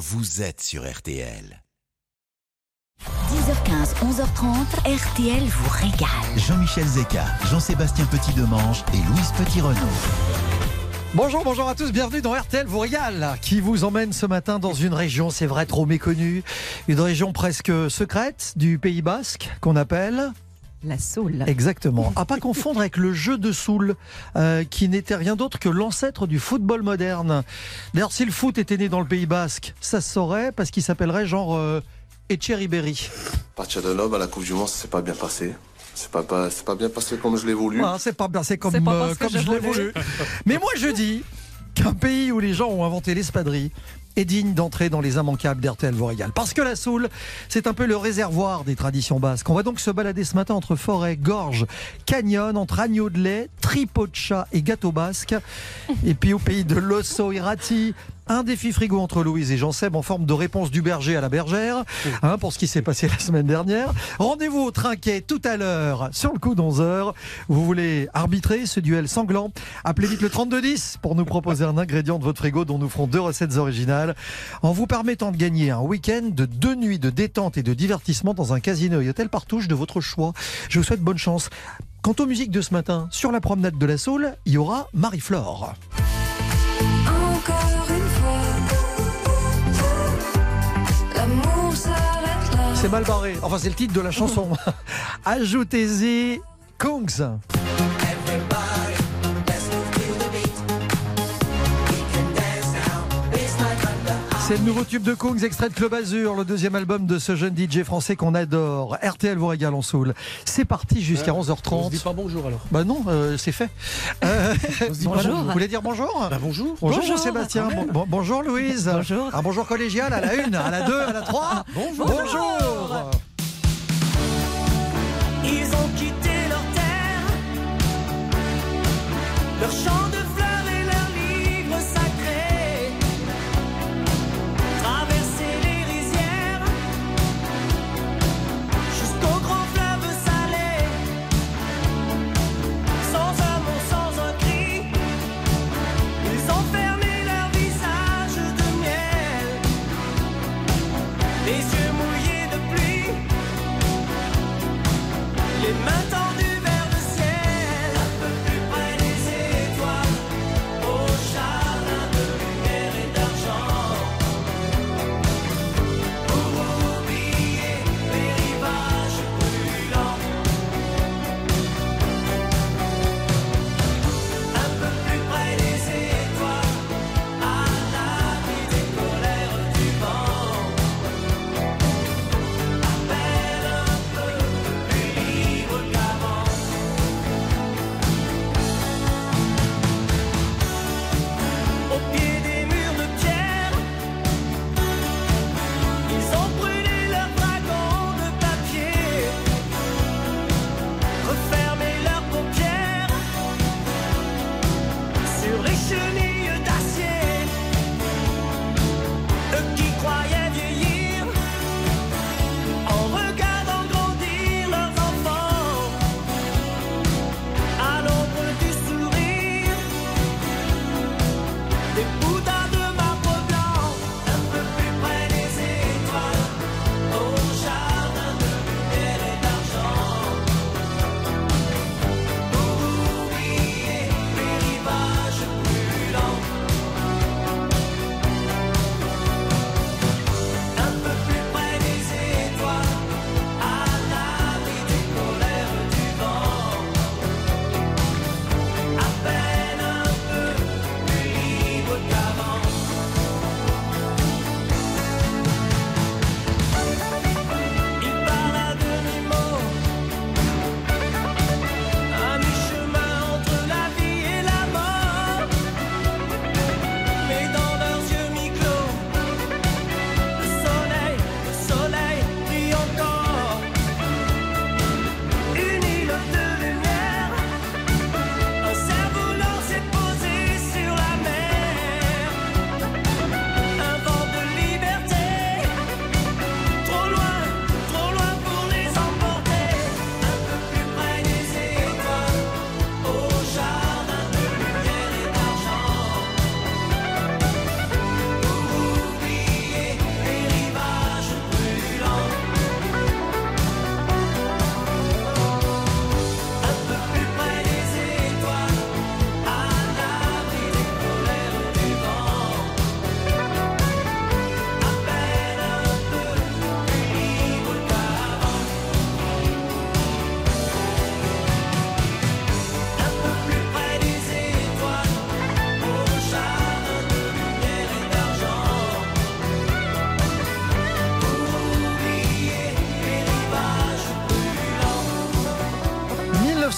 vous êtes sur RTL. 10h15, 11h30, RTL vous régale. Jean-Michel Zeka, Jean-Sébastien Petit-Demange et Louise Petit-Renaud. Bonjour, bonjour à tous, bienvenue dans RTL vous régale, qui vous emmène ce matin dans une région, c'est vrai, trop méconnue, une région presque secrète du Pays Basque qu'on appelle la Soule. Exactement. À pas confondre avec le jeu de Soule, euh, qui n'était rien d'autre que l'ancêtre du football moderne. D'ailleurs, si le foot était né dans le Pays Basque, ça se saurait parce qu'il s'appellerait genre euh, Echeriberi. À partir de là, bah, la Coupe du Monde, ça s'est pas bien passé. C'est pas, pas, c'est pas bien passé comme je l'ai voulu. Ah, c'est pas bien, c'est comme, euh, comme je l'ai voulu. voulu. Mais moi, je dis qu'un pays où les gens ont inventé l'espadrille est digne d'entrer dans les immanquables d'RTL vous régale. Parce que la Soule, c'est un peu le réservoir des traditions basques. On va donc se balader ce matin entre forêt, gorge, canyon, entre agneau de lait, tripot et gâteau basque. Et puis au pays de l'osso irati, un défi frigo entre Louise et Jean-Seb en forme de réponse du berger à la bergère, hein, pour ce qui s'est passé la semaine dernière. Rendez-vous au trinquet tout à l'heure, sur le coup d'11h. Vous voulez arbitrer ce duel sanglant? Appelez vite le 3210 pour nous proposer un ingrédient de votre frigo dont nous ferons deux recettes originales, en vous permettant de gagner un week-end de deux nuits de détente et de divertissement dans un casino et hôtel partouche de votre choix. Je vous souhaite bonne chance. Quant aux musiques de ce matin, sur la promenade de la Saule, il y aura Marie-Flore. C'est mal barré. Enfin, c'est le titre de la chanson. Ajoutez-y Kungs. C'est le nouveau tube de Kungs, extrait de Club Azur, le deuxième album de ce jeune DJ français qu'on adore. RTL vous régale en soul. C'est parti jusqu'à On se dit 11h30. pas bonjour alors. Bah non, euh, c'est fait. Euh, On se dit bonjour. Vous voulez dire bonjour? Bah bonjour. Bonjour, Bonjour. Sébastien. Bon- bon- bonjour Louise. Bonjour. Un bonjour collégial à la une, à la deux, à la trois. Bonjour. Bonjour. Ils ont quitté leur terre, leur champ de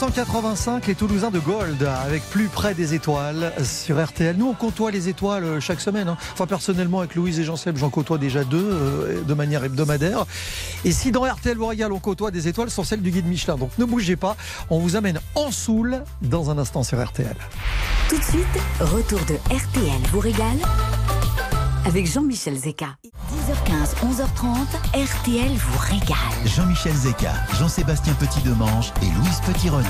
1985, les Toulousains de Gold, avec plus près des étoiles sur RTL. Nous, on côtoie les étoiles euh, chaque semaine. hein. Enfin, personnellement, avec Louise et Jean-Seb, j'en côtoie déjà deux euh, de manière hebdomadaire. Et si dans RTL régale, on côtoie des étoiles, sont celles du guide Michelin. Donc ne bougez pas, on vous amène en Soule dans un instant sur RTL. Tout de suite, retour de RTL vous avec Jean-Michel Zeka. 10h15, 11h30, RTL vous régale. Jean-Michel Zeka, Jean-Sébastien Petit-Demange et Louise Petit-Renaud.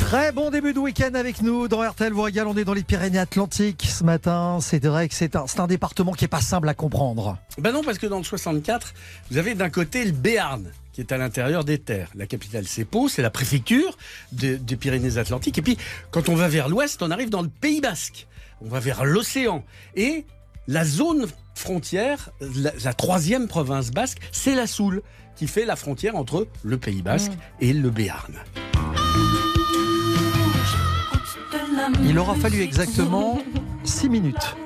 Très bon début de week-end avec nous dans RTL vous régale. On est dans les Pyrénées-Atlantiques ce matin. C'est vrai que c'est un, département qui est pas simple à comprendre. Ben non, parce que dans le 64, vous avez d'un côté le Béarn, qui est à l'intérieur des terres. La capitale, c'est Pau, c'est la préfecture de- des Pyrénées-Atlantiques. Et puis, quand on va vers l'ouest, on arrive dans le Pays Basque. On va vers l'océan. Et la zone frontière, la, la troisième province basque, c'est la Soule, qui fait la frontière entre le Pays Basque et le Béarn. Il aura fallu exactement 6 minutes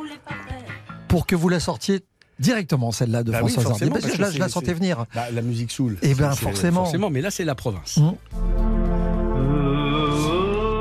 pour que vous la sortiez directement, celle-là de Bah oui, Hardy. forcément, Parce que je la, sentais venir. Bah, la musique Soule. Eh ben, c'est- c'est- forcément. Forcément, mais là, c'est la province. Mmh.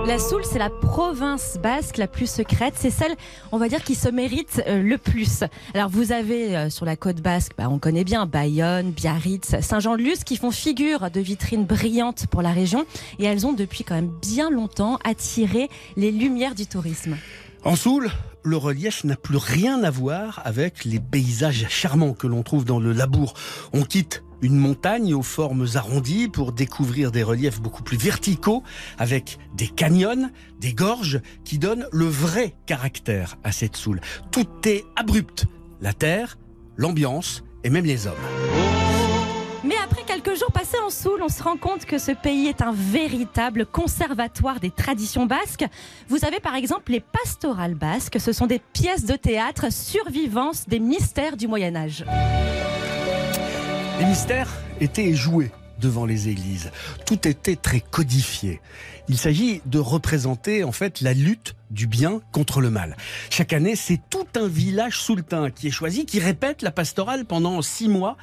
La Soule, c'est la province basque la plus secrète. C'est celle, on va dire, qui se mérite euh, le plus. Alors, vous avez euh, sur la côte basque, bah, on connaît bien Bayonne, Biarritz, Saint-Jean-de-Luz, qui font figure de vitrines brillantes pour la région. Et elles ont depuis quand même bien longtemps attiré les lumières du tourisme. En Soule, le relief n'a plus rien à voir avec les paysages charmants que l'on trouve dans le Labour. On quitte une montagne aux formes arrondies pour découvrir des reliefs beaucoup plus verticaux avec des canyons, des gorges qui donnent le vrai caractère à cette Soule. Tout est abrupt. La terre, l'ambiance et même les hommes. Mais après quelques jours passés en Soule, on se rend compte que ce pays est un véritable conservatoire des traditions basques. Vous avez par exemple les pastorales basques. Ce sont des pièces de théâtre survivances des mystères du Moyen Âge. Les mystères étaient joués devant les églises. Tout était très codifié. Il s'agit de représenter en fait la lutte du bien contre le mal. Chaque année, c'est tout un village soultain qui est choisi, qui répète la pastorale pendant six mois.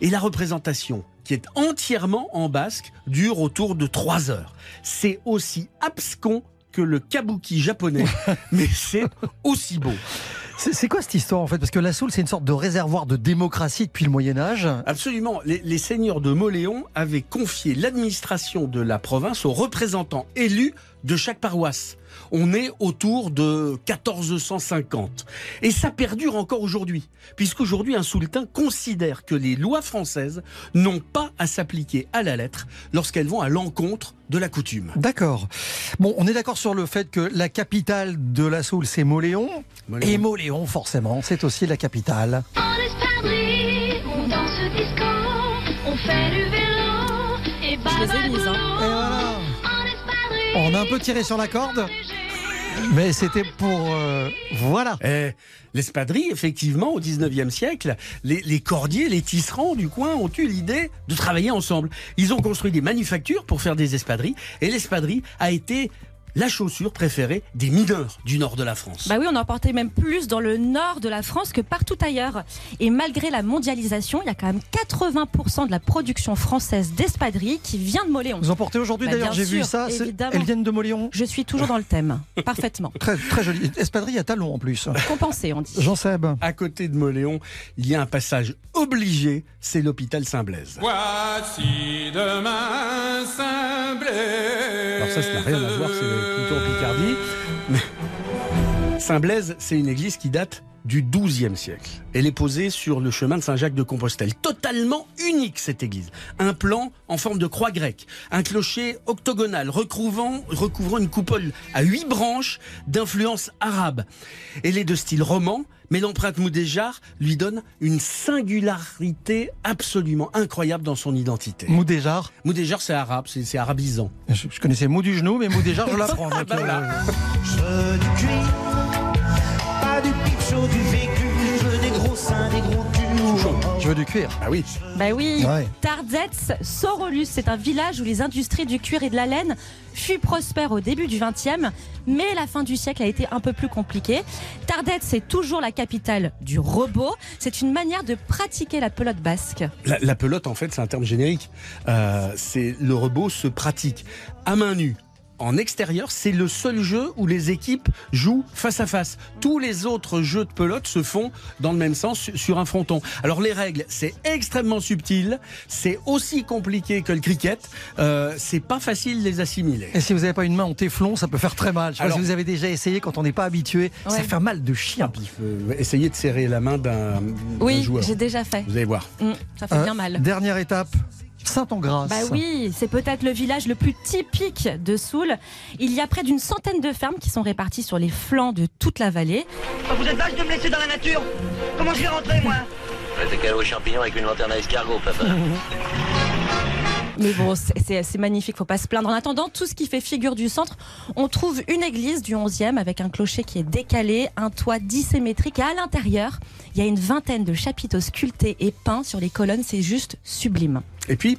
Et la représentation, qui est entièrement en basque, dure autour de trois heures. C'est aussi abscon que le kabuki japonais, mais c'est aussi beau. C'est quoi cette histoire en fait? Parce que la Soule, c'est une sorte de réservoir de démocratie depuis le Moyen-Âge. Absolument. Les, les seigneurs de Moléon avaient confié l'administration de la province aux représentants élus de chaque paroisse. On est autour de 1450. Et ça perdure encore aujourd'hui, puisqu'aujourd'hui un sultan considère que les lois françaises n'ont pas à s'appliquer à la lettre lorsqu'elles vont à l'encontre de la coutume. D'accord. Bon, on est d'accord sur le fait que la capitale de la Soule, c'est Moléon. Moléon. Et Moléon, forcément, c'est aussi la capitale. En espadrille, on danse disco, on fait du vélo et Je les ai mises, hein. Et voilà. On a un peu tiré sur la corde, mais c'était pour... euh, voilà. Eh, L'espadrille, effectivement, au 19e siècle, les, les cordiers, les tisserands du coin ont eu l'idée de travailler ensemble. Ils ont construit des manufactures pour faire des espadrilles, et l'espadrille a été la chaussure préférée des mineurs du nord de la France. Bah oui, on en portait même plus dans le nord de la France que partout ailleurs. Et malgré la mondialisation, il y a quand même 80% de la production française d'espadrilles qui vient de Moléon. Vous en portez aujourd'hui Bah, d'ailleurs, j'ai vu ça. Elles viennent de Moléon. Je suis toujours dans le thème, parfaitement. Très, très joli. Espadrille à talons en plus. Compensé, on dit. Jean Seb. À côté de Moléon, il y a un passage obligé, c'est l'hôpital Saint-Blaise. Voici demain Saint-Blaise. Alors ça, ça n'a rien à voir, c'est plutôt en Picardie. Saint-Blaise, c'est une église qui date du XIIe siècle. Elle est posée sur le chemin de Saint-Jacques de Compostelle. Totalement unique, cette église. Un plan en forme de croix grecque. Un clocher octogonal recouvrant, recouvrant une coupole à huit branches d'influence arabe. Elle est de style roman, mais l'empreinte Moudéjar lui donne une singularité absolument incroyable dans son identité. Moudéjar. Moudéjar, c'est arabe, c'est arabisant. Je, je connaissais Mou du genou, mais Moudéjar, je l'apprends. Bah voilà. Je veux du cuir? Ah oui. Bah oui, Ouais. Tardets Sorolus, c'est un village où les industries du cuir et de la laine fut prospère au début du XXe, mais la fin du siècle a été un peu plus compliquée. Tardets, c'est toujours la capitale du robot. C'est une manière de pratiquer la pelote basque. La, la pelote, en fait, c'est un terme générique. Euh, c'est le robot se pratique à main nue. En extérieur, c'est le seul jeu où les équipes jouent face à face. Tous les autres jeux de pelote se font dans le même sens su- sur un fronton. Alors les règles, c'est extrêmement subtil, c'est aussi compliqué que le cricket. Euh, c'est pas facile de les assimiler. Et si vous n'avez pas une main en téflon, ça peut faire très mal. Je sais pas Alors- si vous avez déjà essayé quand on n'est pas habitué. Ça fait mal de chien. Il faut essayer de serrer la main d'un Oui, joueur. j'ai déjà fait. Vous allez voir. Mm, ça fait Euh, bien mal. Dernière étape, Saint-en-Grâce. Bah oui, c'est peut-être le village le plus typique de Soule. Il y a près d'une centaine de fermes qui sont réparties sur les flancs de toute la vallée. Vous êtes vache de me laisser dans la nature Comment je vais rentrer, moi? T'es calé aux champignons avec une lanterne à escargot, papa. Mais bon, c'est- magnifique, faut pas se plaindre. En attendant, tout ce qui fait figure du centre, on trouve une église du 11e avec un clocher qui est décalé, un toit dissymétrique et à l'intérieur, il y a une vingtaine de chapiteaux sculptés et peints sur les colonnes, c'est juste sublime. Et puis,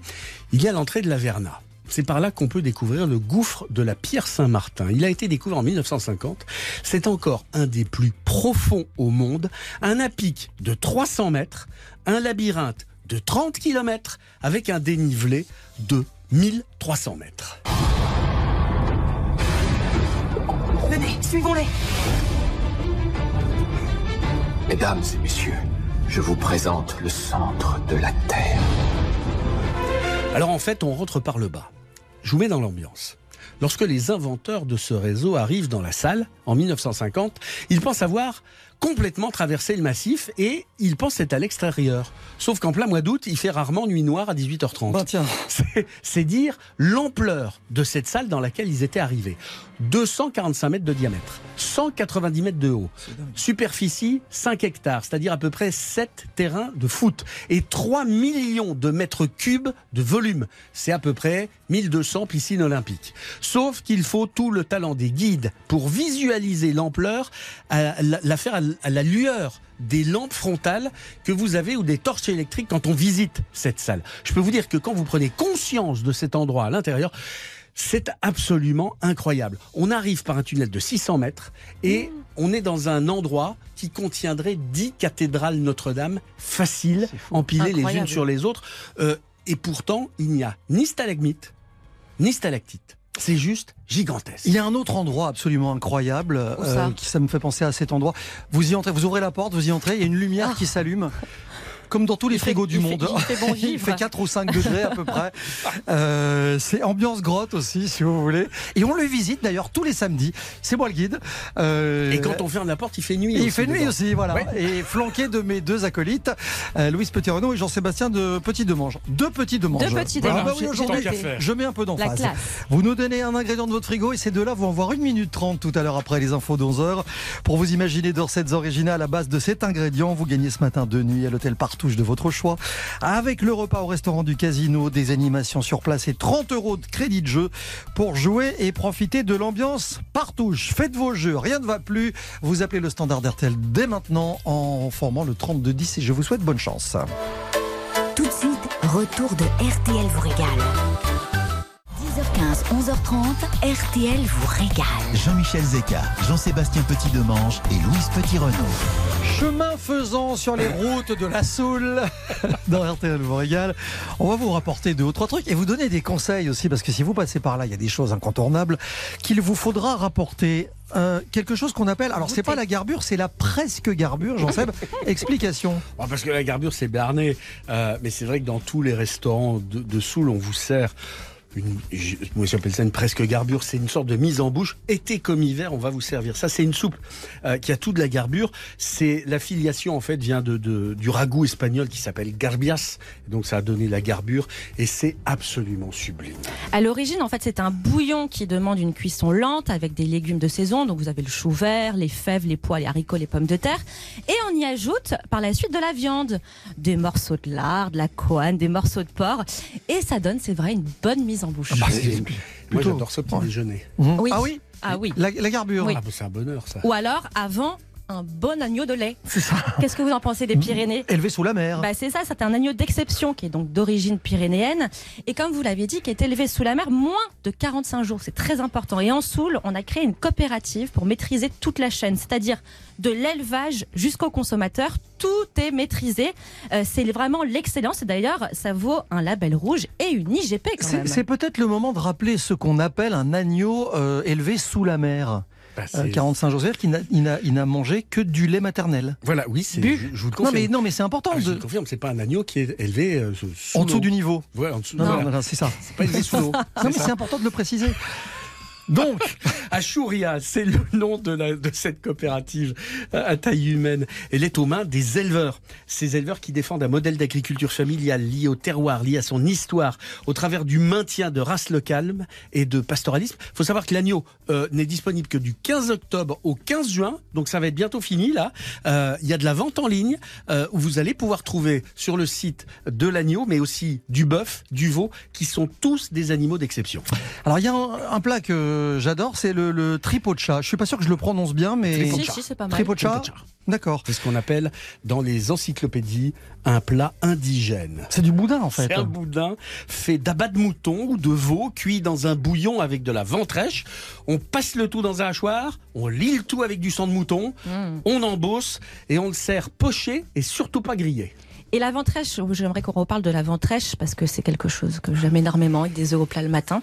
il y a l'entrée de la Verna. C'est par là qu'on peut découvrir le gouffre de la Pierre Saint-Martin. Il a été découvert en 1950. C'est encore un des plus profonds au monde. Un à pic de 300 mètres, un labyrinthe de 30 km avec un dénivelé de 1300 mètres. Venez, suivons-les Mesdames et messieurs, je vous présente le centre de la Terre. Alors en fait, on rentre par le bas. Je vous mets dans l'ambiance. Lorsque les inventeurs de ce réseau arrivent dans la salle, en 1950, ils pensent avoir complètement traversé le massif et ils pensent être à l'extérieur. Sauf qu'en plein mois d'août, il fait rarement nuit noire à 18h30. Bah tiens. C'est- dire l'ampleur de cette salle dans laquelle ils étaient arrivés. 245 mètres de diamètre, 190 mètres de haut, superficie 5 hectares, c'est-à-dire à peu près 7 terrains de foot, et 3 millions de mètres cubes de volume. C'est à peu près 1200 piscines olympiques. Sauf qu'il faut tout le talent des guides pour visualiser l'ampleur, la faire à à la lueur des lampes frontales que vous avez ou des torches électriques quand on visite cette salle. Je peux vous dire que quand vous prenez conscience de cet endroit à l'intérieur, c'est absolument incroyable. On arrive par un tunnel de 600 mètres et on est dans un endroit qui contiendrait 10 cathédrales Notre-Dame faciles, empilées les unes sur les autres. Euh, et pourtant, il n'y a ni stalagmite, ni stalactite. C'est juste gigantesque. Il y a un autre endroit absolument incroyable ça euh, qui ça me fait penser à cet endroit. Vous y entrez, vous ouvrez la porte, vous y entrez, il y a une lumière Ah. qui s'allume. Comme dans tous les Il fait- frigos du il fait- monde. il fait bon il vivre. fait 4 ou 5 degrés à peu près. Euh, c'est ambiance grotte aussi, si vous voulez. Et on le visite d'ailleurs tous les samedis. C'est moi le guide. Euh, Et quand on ferme la porte, il fait nuit. Et il fait nuit dedans. aussi, voilà. Et flanqué de mes deux acolytes, euh, Louise Petit-Renaud et Jean-Sébastien de Petit Demange. Deux petits Demange. Deux petits Ah Demange, bah aujourd'hui, je mets un peu d'emphase. Vous nous donnez un ingrédient de votre frigo et ces deux-là vont avoir 1 minute 30 tout à l'heure après les infos d'11h. Pour vous imaginer de recettes originales à base de cet ingrédient, vous gagnez ce matin deux nuits à l'hôtel De votre choix. Avec le repas au restaurant du casino, des animations sur place et 30 euros de crédit de jeu pour jouer et profiter de l'ambiance Partouche. Faites vos jeux, rien ne va plus. Vous appelez le standard d'RTL dès maintenant en formant le 3210 et je vous souhaite bonne chance. Tout de suite, retour de RTL vous régale. 10h15, 11h30, RTL vous régale. Jean-Michel Zeka, Jean-Sébastien Petit-Demange et Louise Petit-Renaud. Chemin faisant sur les routes de la Soule, dans RTL vous régale, on va vous rapporter deux ou trois trucs et vous donner des conseils aussi, parce que si vous passez par là, il y a des choses incontournables qu'il vous faudra rapporter. Euh, quelque chose qu'on appelle, alors c'est pas la garbure, c'est la presque garbure, j'en sais. Explication. Bon, parce que la garbure, c'est Bernay. Euh, mais c'est vrai que dans tous les restaurants de, de Soule, on vous sert. Une, moi j'appelle ça une presque garbure, c'est une sorte de mise en bouche. Été comme hiver, on va vous servir ça. C'est une soupe euh, qui a tout de la garbure. C'est la filiation en fait vient du ragoût espagnol qui s'appelle garbias. Donc ça a donné la garbure et c'est absolument sublime. À l'origine, en fait, c'est un bouillon qui demande une cuisson lente avec des légumes de saison. Donc, vous avez le chou vert, les fèves, les pois, les haricots, les pommes de terre. Et on y ajoute par la suite de la viande, des morceaux de lard, de la coane, des morceaux de porc. Et ça donne, c'est vrai, une bonne mise en bouche. bah, Et- moi j'adore ce petit déjeuner. Mhm. Oui. Ah oui oui. La, la garbure. Oui. Ah, bah, c'est un bonheur ça. Ou alors, avant, un bon agneau de lait. C'est ça. Qu'est-ce que vous en pensez des Pyrénées Élevé sous la mer. bah c'est ça, c'est un agneau d'exception qui est donc d'origine pyrénéenne et comme vous l'avez dit, qui est élevé sous la mer moins de 45 jours. C'est très important. Et en Soule, on a créé une coopérative pour maîtriser toute la chaîne, c'est-à-dire de l'élevage jusqu'au consommateur. Tout est maîtrisé. Euh, c'est vraiment l'excellence. Et d'ailleurs, ça vaut un label rouge et une IGP quand C'est même. c'est peut-être le moment de rappeler ce qu'on appelle un agneau euh, élevé sous la mer. Bah, Euh, c'est- 45 jours, c'est-à-dire qu'il n'a- mangé que du lait maternel. Voilà, oui, c'est. Je, je vous le Non confirme. mais, non, mais c'est important. Ah, je vous de... le confirme, c'est pas un agneau qui est élevé euh, sous En dessous du niveau. Voilà, en dessous. Non, voilà. non, non, c'est ça. C'est pas élevé sous l'eau. Non, mais c'est important de le préciser. Donc, Ashouria, c'est le nom de, cette coopérative euh, à taille humaine. Elle est aux mains des éleveurs. Ces éleveurs qui défendent un modèle d'agriculture familiale lié au terroir, lié à son histoire, au travers du maintien de races locales et de pastoralisme. Il faut savoir que l'agneau euh, n'est disponible que du 15 octobre au 15 juin, donc ça va être bientôt fini là. Euh, Il y a de la vente en ligne où vous allez pouvoir trouver sur le site de l'agneau, mais aussi du bœuf, du veau, qui sont tous des animaux d'exception. alors il y a un plat que j'adore, c'est le, le tripocha. Je suis pas sûr que je le prononce bien, mais Tripocha. Si, si, c'est pas mal. tripocha. D'accord. C'est ce qu'on appelle dans les encyclopédies un plat indigène. C'est du boudin en fait. C'est un boudin fait d'abat de mouton ou de veau cuit dans un bouillon avec de la ventrèche. On passe le tout dans un hachoir, on lit le tout avec du sang de mouton, Mm. on embosse et on le sert poché et surtout pas grillé. Et la ventrèche, j'aimerais qu'on reparle de la ventrèche parce que c'est quelque chose que j'aime énormément avec des œufs au plat le matin.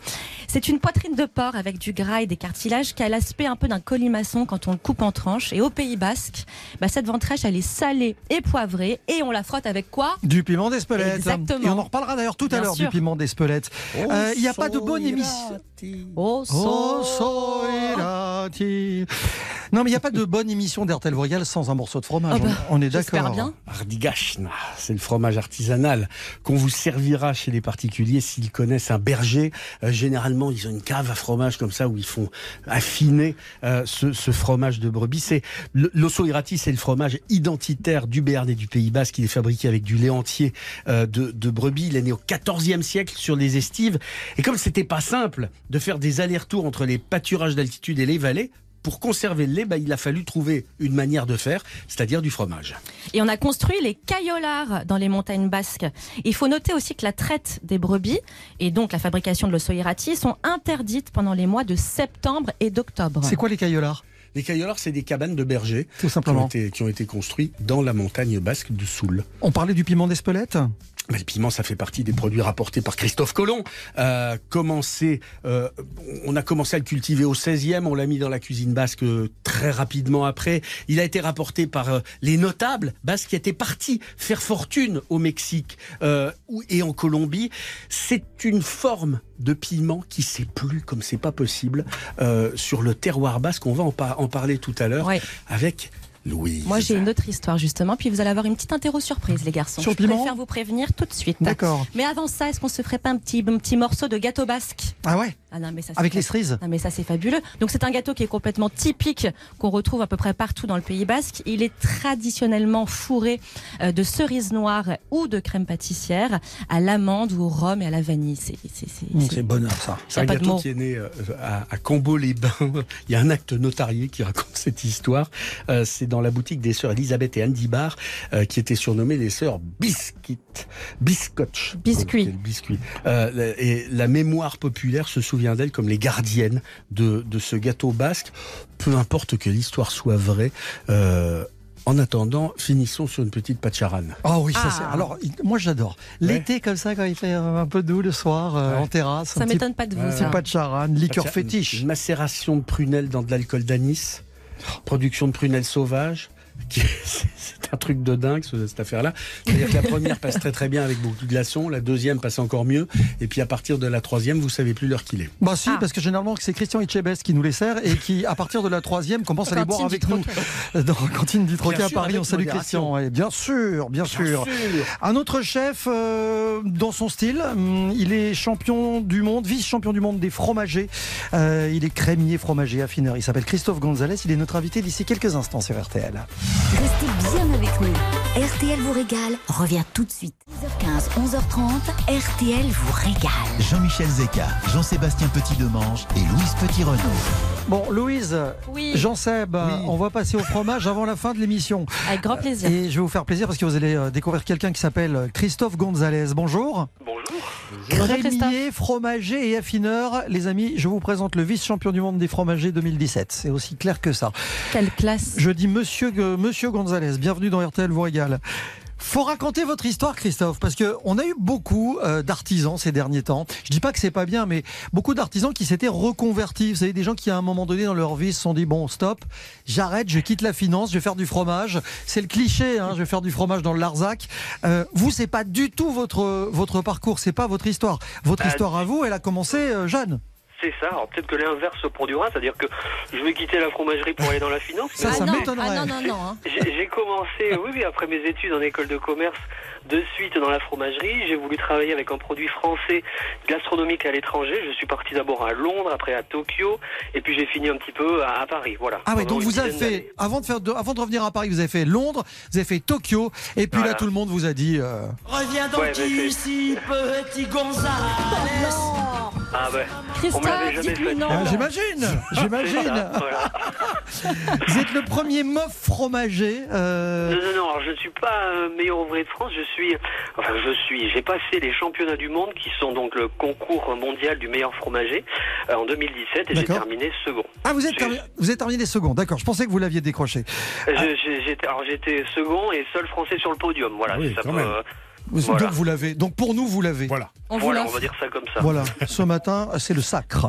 C'est une poitrine de porc avec du gras et des cartilages qui a l'aspect un peu d'un colimaçon quand on le coupe en tranches. Et au Pays Basque, bah, cette ventrèche, elle est salée et poivrée et on la frotte avec quoi? Du piment d'Espelette. Exactement. Et on en reparlera d'ailleurs tout à l'heure du piment d'Espelette. Euh, Il n'y a pas de bonne émission. Oh, Oh, soirati. Non, mais il n'y a pas de bonne émission d'RTL Voyal sans un morceau de fromage. Ah bah, on, on est d'accord. bien. Ardigashna, c'est le fromage artisanal qu'on vous servira chez les particuliers s'ils connaissent un berger. Euh, généralement, ils ont une cave à fromage comme ça où ils font affiner euh, ce, ce fromage de brebis. C'est l'osso irati, c'est le fromage identitaire du Béarn et du Pays Basque. Il est fabriqué avec du lait entier euh, de, de brebis. Il est né au XIVe siècle sur les estives. Et comme c'était pas simple de faire des allers-retours entre les pâturages d'altitude et les vallées. Pour conserver le lait, bah, il a fallu trouver une manière de faire, c'est-à-dire du fromage. Et on a construit les caillolards dans les montagnes basques. Il faut noter aussi que la traite des brebis et donc la fabrication de l'ossoirati sont interdites pendant les mois de septembre et d'octobre. C'est quoi les caillolards Les caillolards, c'est des cabanes de bergers Tout simplement. qui ont été, qui ont été construits dans la montagne basque du Soul. On parlait du piment d'Espelette? Mais le piment, ça fait partie des produits rapportés par Christophe Colomb. Euh, commencé, euh, on a commencé à le cultiver au 16e, on l'a mis dans la cuisine basque euh, très rapidement après. Il a été rapporté par euh, les notables basques qui étaient partis faire fortune au Mexique et en Colombie. C'est une forme de piment qui s'est plus comme c'est pas possible sur le terroir basque. On va en, par- en parler tout à l'heure Ouais. avec Louise. Moi, j'ai une autre histoire justement, puis vous allez avoir une petite interro surprise, les garçons. Sur Je piment préfère vous prévenir tout de suite. D'accord. Mais avant ça, est-ce qu'on se ferait pas un petit, un petit morceau de gâteau basque? Ah ouais Ah non, mais ça, c'est Avec les cerises Non, mais ça, c'est fabuleux. Donc, c'est un gâteau qui est complètement typique, qu'on retrouve à peu près partout dans le Pays Basque. Il est traditionnellement fourré euh, de cerises noires ou de crème pâtissière à l'amande ou au rhum et à la vanille. C'est, c'est, c'est- Mmh, bonheur ça. C'est un gâteau qui est né euh, à, à Cambo-les-Bains. Il y a un acte notarié qui raconte cette histoire. Euh, c'est dans la boutique des sœurs Elisabeth et Andy Barr, qui étaient surnommées les sœurs Biscuit, Biscotch. Biscuit. Biscuit. Et la mémoire populaire se souvient d'elles comme les gardiennes de, de ce gâteau basque. Peu importe que l'histoire soit vraie. euh, en attendant, finissons sur une petite pacharane. Ah oui, ça Ah. c'est. Alors, moi j'adore. L'été comme ça, quand il fait un peu doux le soir, euh, Ouais. en terrasse. Ça m'étonne pas de vous, ça. C'est pas de charane, liqueur Pacha- fétiche. Une macération de prunelles dans de l'alcool d'anis. Production de prunelles sauvages. Qui- C'est un truc de dingue, ce- cette affaire-là. C'est-à-dire que la première passe très très bien avec beaucoup de glaçons, la deuxième passe encore mieux, et puis à partir de la troisième, vous savez plus l'heure qu'il est. Bah si, Ah. parce que généralement c'est Christian Etchebest qui nous les sert et qui, à partir de la troisième, commence à les boire avec nous dans la cantine du Troquet Bien à Paris. On salue. Christian. ouais, bien sûr, bien, sûr. Un autre chef euh, dans son style, hum, il est champion du monde, vice-champion du monde des fromagers. Euh, il est crémier, fromager, affineur. Il s'appelle Christophe Gonzalez. Il est notre invité d'ici quelques instants sur RTL. Restez bien avec nous. RTL vous régale revient tout de suite. 10h15, 11h30, RTL vous régale. Jean-Michel Zeka, Jean-Sébastien Petit-Demange et Louise Petit-Renaud. Bon, Louise, Oui. Jean-Seb, on va passer au fromage avant la fin de l'émission. Avec grand plaisir. Et je vais vous faire plaisir parce que vous allez euh, découvrir quelqu'un qui s'appelle Christophe Gonzalez. Bonjour. Bonjour. Bonjour, Crémier, fromager et affineur. Les amis, je vous présente le vice-champion du monde des fromagers 2017. C'est aussi clair que ça. Quelle classe. Je dis monsieur, euh, monsieur Gonzalez, bienvenue dans RTL vous régale. Faut raconter votre histoire, Christophe, parce que on a eu beaucoup euh, d'artisans ces derniers temps. Je dis pas que c'est pas bien, mais beaucoup d'artisans qui s'étaient reconvertis. Vous savez, des gens qui à un moment donné dans leur vie se sont dit bon, stop, j'arrête, je quitte la finance, je vais faire du fromage. C'est le cliché, hein, je vais faire du fromage dans le Larzac. Euh, vous, c'est pas du tout votre votre parcours, c'est pas votre histoire. Votre Bah, histoire à vous, elle a commencé euh, jeune. C'est ça. Alors peut-être que l'inverse se produira, c'est-à-dire que je vais quitter la fromagerie pour aller dans la finance. Ça, ça non, ah non, non, non. hein. J'ai j'ai commencé, oui, oui, après mes études en école de commerce, de suite dans la fromagerie. J'ai voulu travailler avec un produit français gastronomique à l'étranger. Je suis parti d'abord à Londres, après à Tokyo, et puis j'ai fini un petit peu à, à Paris. Voilà. Ah Pendant donc vous avez fait, avant de, faire de- avant de revenir à Paris, vous avez fait Londres, vous avez fait Tokyo, et puis là tout le monde vous a dit... euh, Reviens donc Ouais, c'est- ici, petit Gonzales. Ah ouais. On me l'avait Christophe, jamais dites-lui fait. non. Ah, J'imagine, C'est j'imagine. voilà. Vous êtes le premier mof fromager. euh, Non, non, non, alors je ne suis pas euh, meilleur ouvrier de France, je suis, enfin je suis, j'ai passé les championnats du monde qui sont donc le concours mondial du meilleur fromager euh, en 2017 et j'ai terminé second. Ah, vous êtes, Je- termi- vous êtes terminé second, d'accord. Je pensais que vous l'aviez décroché. Je- j'ai- J'étais, alors j'étais second et seul français sur le podium, voilà. Oui, si ça quand peut, même. euh, Vous- Voilà. Donc vous l'avez. Donc pour nous, vous l'avez. Voilà. On voilà, va dire ça comme ça. Voilà, ce matin, c'est le sacre.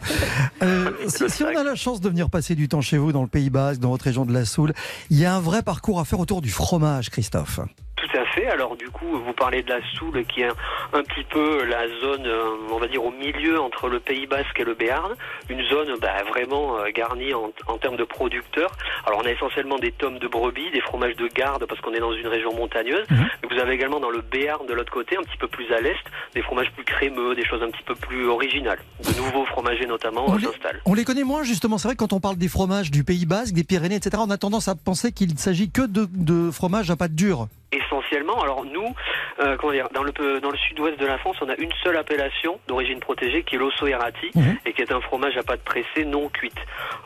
Euh, si, Le si on a la chance de venir passer du temps chez vous, dans le Pays Basque, dans votre région de la Soule, il y a un vrai parcours à faire autour du fromage, Christophe. Tout à fait. Alors du coup, vous parlez de la Soule, qui est un, petit peu la zone, euh, on va dire, au milieu entre le Pays Basque et le Béarn. Une zone bah, vraiment euh, garnie en, en termes de producteurs. Alors on a essentiellement des tomes de brebis, des fromages de garde, parce qu'on est dans une région montagneuse. Mhm. Mais vous avez également dans le Béarn de l'autre côté, un petit peu plus à l'est, des fromages plus crémeux, des choses un petit peu plus originales. De nouveaux fromagers notamment On euh, les- s'installent. On les connaît moins, justement. C'est vrai que quand on parle des fromages du Pays Basque, des Pyrénées, etc., on a tendance à penser qu'il ne s'agit que de, de fromages à pâte dure. Essentiellement. Alors nous, euh, comment dire, dans le dans le sud-ouest de la France, on a une seule appellation d'origine protégée qui est l'osso errati Mhm. et qui est un fromage à pâte pressée non cuite.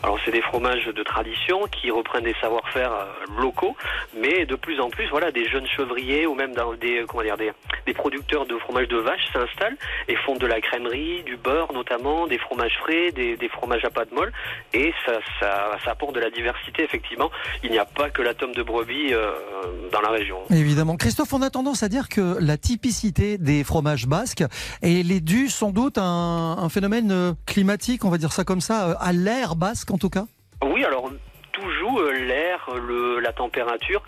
Alors c'est des fromages de tradition qui reprennent des savoir-faire euh, locaux, mais de plus en plus, voilà, des jeunes chevriers ou même dans des comment dire des, des producteurs de fromage de vache s'installent et font de la crèmerie, du beurre notamment, des fromages frais, des, des fromages à pâte molle et ça, ça, ça apporte de la diversité effectivement. Il n'y a pas que la tome de brebis euh, dans la région. Évidemment. Christophe, on a tendance à dire que la typicité des fromages basques, est due sans doute à un, phénomène euh, climatique, on va dire ça comme ça, euh, à l'air basque en tout cas? Oui, alors tout joue, euh, l'air, la température,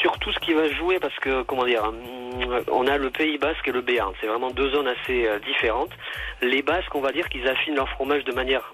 surtout ce qui va jouer parce que comment dire, on a le Pays Basque et le Béarn, c'est vraiment deux zones assez différentes. Les Basques, on va dire qu'ils affinent leur fromage de manière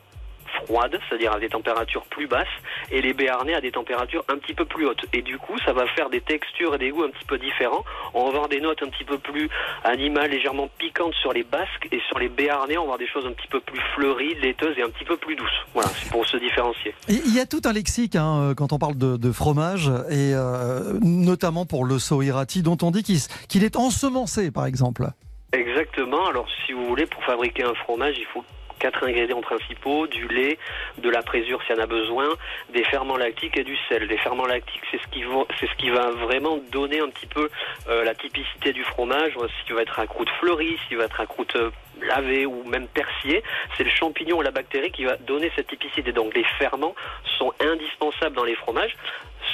froide, c'est-à-dire à des températures plus basses, et les Béarnais à des températures un petit peu plus hautes. Et du coup, ça va faire des textures et des goûts un petit peu différents. On va avoir des notes un petit peu plus animales, légèrement piquantes sur les Basques, et sur les Béarnais, on va avoir des choses un petit peu plus fleuries, laiteuses et un petit peu plus douces. Voilà, c'est pour se différencier. Il y a tout un lexique hein, euh, quand on parle de, de fromage, et euh, notamment pour le soirati, dont on dit qu'il est ensemencé, par exemple. Exactement. Alors, si vous voulez, pour fabriquer un fromage, il faut quatre ingrédients principaux du lait, de la présure s'il y en a besoin, des ferments lactiques et du sel. Les ferments lactiques, c'est ce qui va, vraiment donner un petit peu euh, la typicité du fromage. Euh, S'il va être à croûte fleurie, s'il va être à croûte euh, lavée ou même persillée, c'est le champignon ou la bactérie qui va donner cette typicité. Donc, les ferments sont indispensables dans les fromages.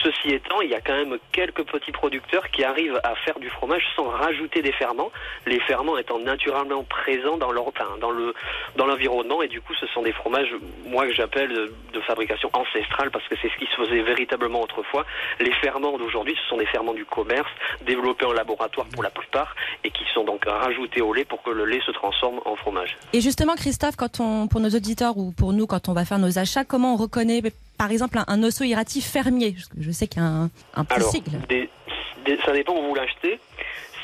Ceci étant, il y a quand même quelques petits producteurs qui arrivent à faire du fromage sans rajouter des ferments, les ferments étant naturellement présents dans leur, dans le, dans l'environnement, et du coup, ce sont des fromages, moi que j'appelle de, de fabrication ancestrale, parce que c'est ce qui se faisait véritablement autrefois. Les ferments d'aujourd'hui, ce sont des ferments du commerce, développés en laboratoire pour la plupart, et qui sont donc rajoutés au lait pour que le lait se transforme en fromage. Et justement, Christophe, quand on, pour nos auditeurs ou pour nous, quand on va faire nos achats, comment on reconnaît, par exemple, un, un osso irrati fermier Je sais qu'il y a un, un petit Alors, sigle. des- des- ça dépend où vous l'achetez.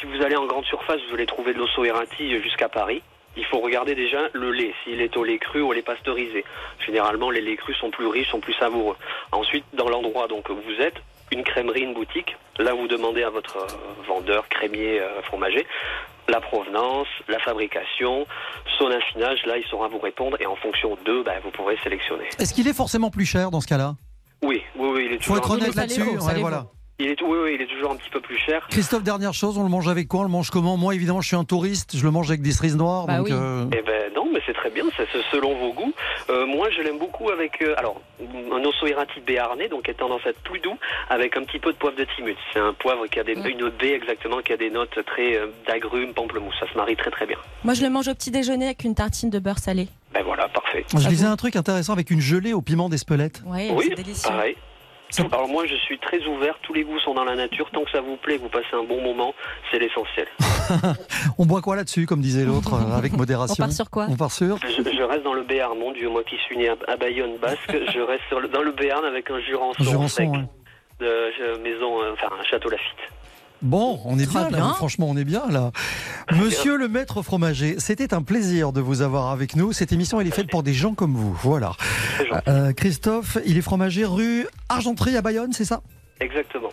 Si vous allez en grande surface, vous allez trouver de l'osso errati jusqu'à Paris. Il faut regarder déjà le lait, s'il est au lait cru ou au lait pasteurisé. Généralement, les laits crus sont plus riches, sont plus savoureux. Ensuite, dans l'endroit donc où vous êtes, une crèmerie, une boutique, là vous demandez à votre vendeur, crémier, euh, fromager, la provenance, la fabrication, son affinage, là il saura vous répondre et en fonction d'eux, bah, vous pourrez sélectionner. Est-ce qu'il est forcément plus cher dans ce cas-là? Oui, oui, oui, il est Faut toujours être un honnête peu- là-dessus. Ouais, voilà. Il est, oui, oui, il est toujours un petit peu plus cher. Christophe, dernière chose, on le mange avec quoi? On le mange comment? Moi, évidemment, je suis un touriste, je le mange avec des cerises noires. Bah donc, oui. euh, Eh ben non, mais c'est très bien, c'est selon vos goûts. Euh, moi, je l'aime beaucoup avec, euh, alors, un osso errati béarnais, donc qui a tendance à être plus doux, avec un petit peu de poivre de timut. C'est un poivre qui a des, une baie exactement, qui a des notes très euh, d'agrumes, pamplemousse. Ça se marie très très bien. Moi, je le mange au petit déjeuner avec une tartine de beurre salé. Ben voilà, parfait. Je lisais un truc intéressant avec une gelée au piment d'Espelette. Ouais, oui, c'est délicieux. pareil. Alors moi, je suis très ouvert. Tous les goûts sont dans la nature. Tant que ça vous plaît, vous passez un bon moment, c'est l'essentiel. On boit quoi là-dessus, comme disait l'autre, euh, avec modération On part sur quoi On part sur Je, je reste dans le Béarn, mon Dieu, moi qui suis né à, à Bayonne basque, je reste sur le- dans le Béarn avec un jurançon, Jurançon, sec ouais. de euh, maison, euh, enfin un château Lafitte. Bon, on est Très bien, là, bien. franchement, on est bien là. Monsieur le maître fromager, c'était un plaisir de vous avoir avec nous. Cette émission, elle est faite pour des gens comme vous. Voilà. Euh, Christophe, il est fromager rue Argenterie à Bayonne, c'est ça? Exactement.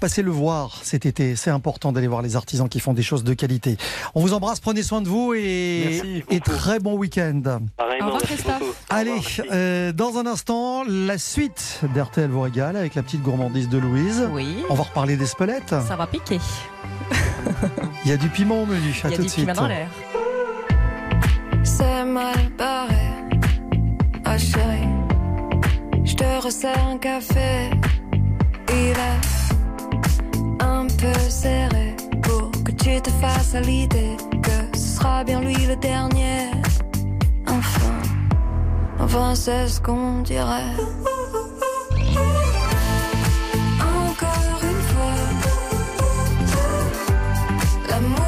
Passez le voir cet été. C'est important d'aller voir les artisans qui font des choses de qualité. On vous embrasse, prenez soin de vous et, Merci et beaucoup. très bon week-end. Au revoir, Christophe. Allez, euh, dans un instant, la suite d'RTL vous régale avec la petite gourmandise de Louise. Oui, On va reparler d'Espelette. ça va piquer. Il y a du piment au menu. À Il y a tout du de suite. piment dans l'air. C'est mal barré. Chérie, je te resserre un café. Est un peu serré pour que tu te fasses à l'idée que ce sera bien lui le dernier. Enfin, enfin c'est ce qu'on dirait. Encore une fois, l'amour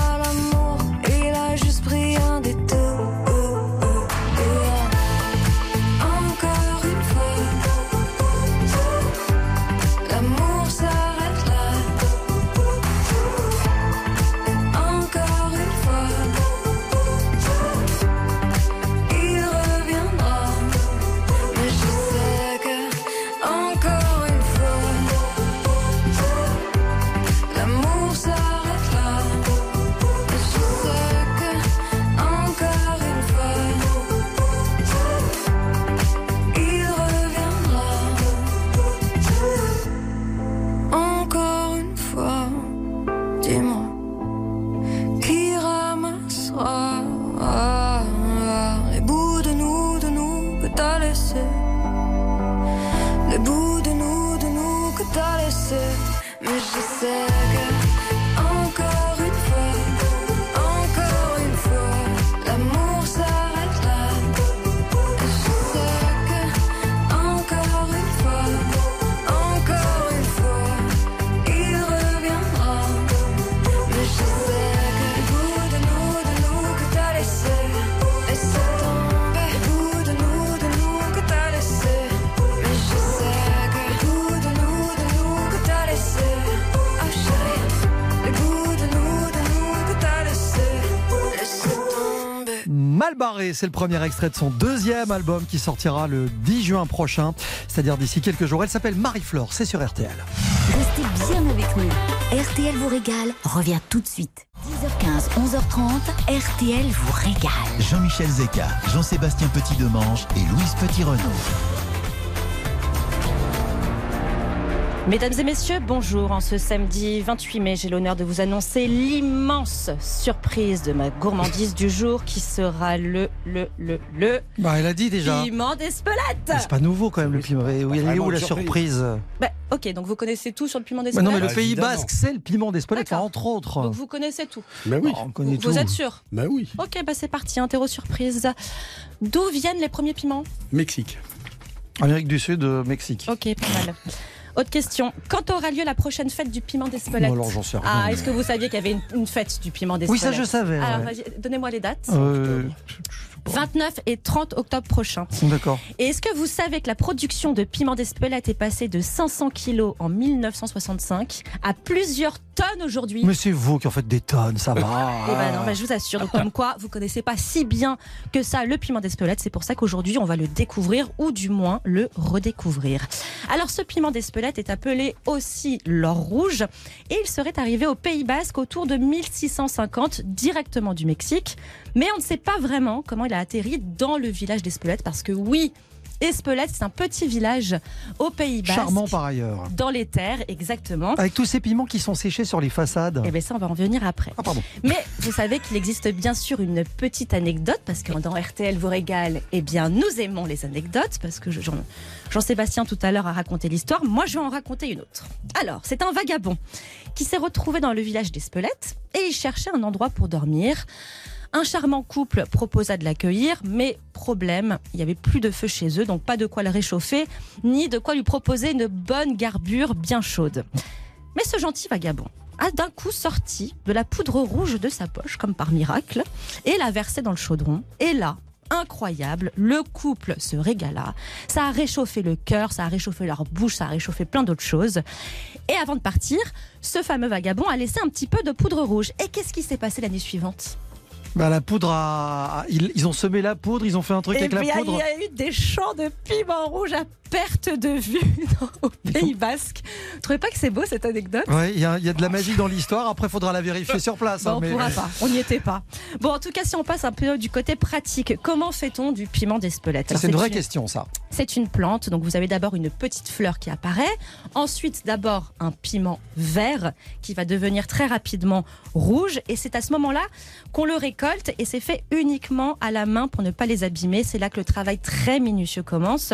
C'est le premier extrait de son deuxième album qui sortira le 10 juin prochain, c'est-à-dire d'ici quelques jours. Elle s'appelle Marie-Flore, c'est sur RTL. Restez bien avec nous. RTL vous régale revient tout de suite. 10h15, 11h30, RTL vous régale. Jean-Michel Zeka, Jean-Sébastien Petit-Demange et Louise Petit-Renaud. Mesdames et messieurs, bonjour. En ce samedi 28 mai, j'ai l'honneur de vous annoncer l'immense surprise de ma gourmandise du jour qui sera le, le, le, le Bah, elle a dit déjà. piment d'Espelette. Mais C'est pas nouveau quand même le piment. Oui, elle est où la surprise. surprise Bah, ok, donc vous connaissez tout sur le piment Bah d'Espelette Non, mais le Bah, Pays évidemment. Basque, c'est le piment d'Espelette, D'accord. entre autres. Donc vous connaissez tout. Bah oui. Oh, on connaît Vous tout. êtes sûr Bah oui. Ok, bah c'est parti, interro surprise. D'où viennent les premiers piments? Mexique. Amérique du Sud, euh, Mexique. Ok, pas mal. Autre question. Quand aura lieu la prochaine fête du piment d'Espelette Bon, alors, j'en sais rien. Ah, est-ce que vous saviez qu'il y avait une, une fête du piment Oui, d'Espelette ça je savais. Alors, ouais. vas-y, donnez-moi les dates. Euh, 29 et 30 octobre prochain. D'accord. Et est-ce que vous savez que la production de piment d'Espelette est passée de 500 kilos en 1965 à plusieurs tonnes aujourd'hui? Mais c'est vous qui en faites des tonnes, ça va. Eh ben non, ben je vous assure. Donc comme quoi, vous connaissez pas si bien que ça le piment d'Espelette. C'est pour ça qu'aujourd'hui, on va le découvrir ou du moins le redécouvrir. Alors ce piment d'Espelette est appelé aussi l'or rouge et il serait arrivé au Pays Basque autour de 1650 directement du Mexique. Mais on ne sait pas vraiment comment il a atterri dans le village d'Espelette parce que oui, Espelette, c'est un petit village au Pays Basque. Charmant par ailleurs. Dans les terres, exactement. Avec tous ces piments qui sont séchés sur les façades. Eh bien ça, on va en venir après. Ah pardon. Mais vous savez qu'il existe bien sûr une petite anecdote, parce que dans RTL vous régale, eh bien nous aimons les anecdotes, parce que Jean- Jean-Sébastien tout à l'heure a raconté l'histoire, moi je vais en raconter une autre. Alors, c'est un vagabond qui s'est retrouvé dans le village d'Espelette, et il cherchait un endroit pour dormir. Un charmant couple proposa de l'accueillir, mais problème, il n'y avait plus de feu chez eux, donc pas de quoi le réchauffer, ni de quoi lui proposer une bonne garbure bien chaude. Mais ce gentil vagabond a d'un coup sorti de la poudre rouge de sa poche, comme par miracle, et l'a versée dans le chaudron. Et là, incroyable, le couple se régala. Ça a réchauffé le cœur, ça a réchauffé leur bouche, ça a réchauffé plein d'autres choses. Et avant de partir, ce fameux vagabond a laissé un petit peu de poudre rouge. Et qu'est-ce qui s'est passé l'année suivante? Bah, la poudre a... Ils, ils ont semé la poudre, ils ont fait un truc Eh avec la poudre. Il y a eu des champs de piment rouge à perte de vue au Pays Basque. Vous trouvez pas que c'est beau cette anecdote? Ouais, il y, a- il y a de la magie dans l'histoire. Après, il faudra la vérifier sur place. Bon, hein, on mais- pourra pas, on n'y était pas. Bon, en tout cas, si on passe un peu du côté pratique, comment fait-on du piment d'Espelette? Alors, C'est une vraie une- question, ça. C'est une plante, donc vous avez d'abord une petite fleur qui apparaît, ensuite d'abord un piment vert qui va devenir très rapidement rouge, et c'est à ce moment-là qu'on le récolte, et c'est fait uniquement à la main pour ne pas les abîmer. C'est là que le travail très minutieux commence.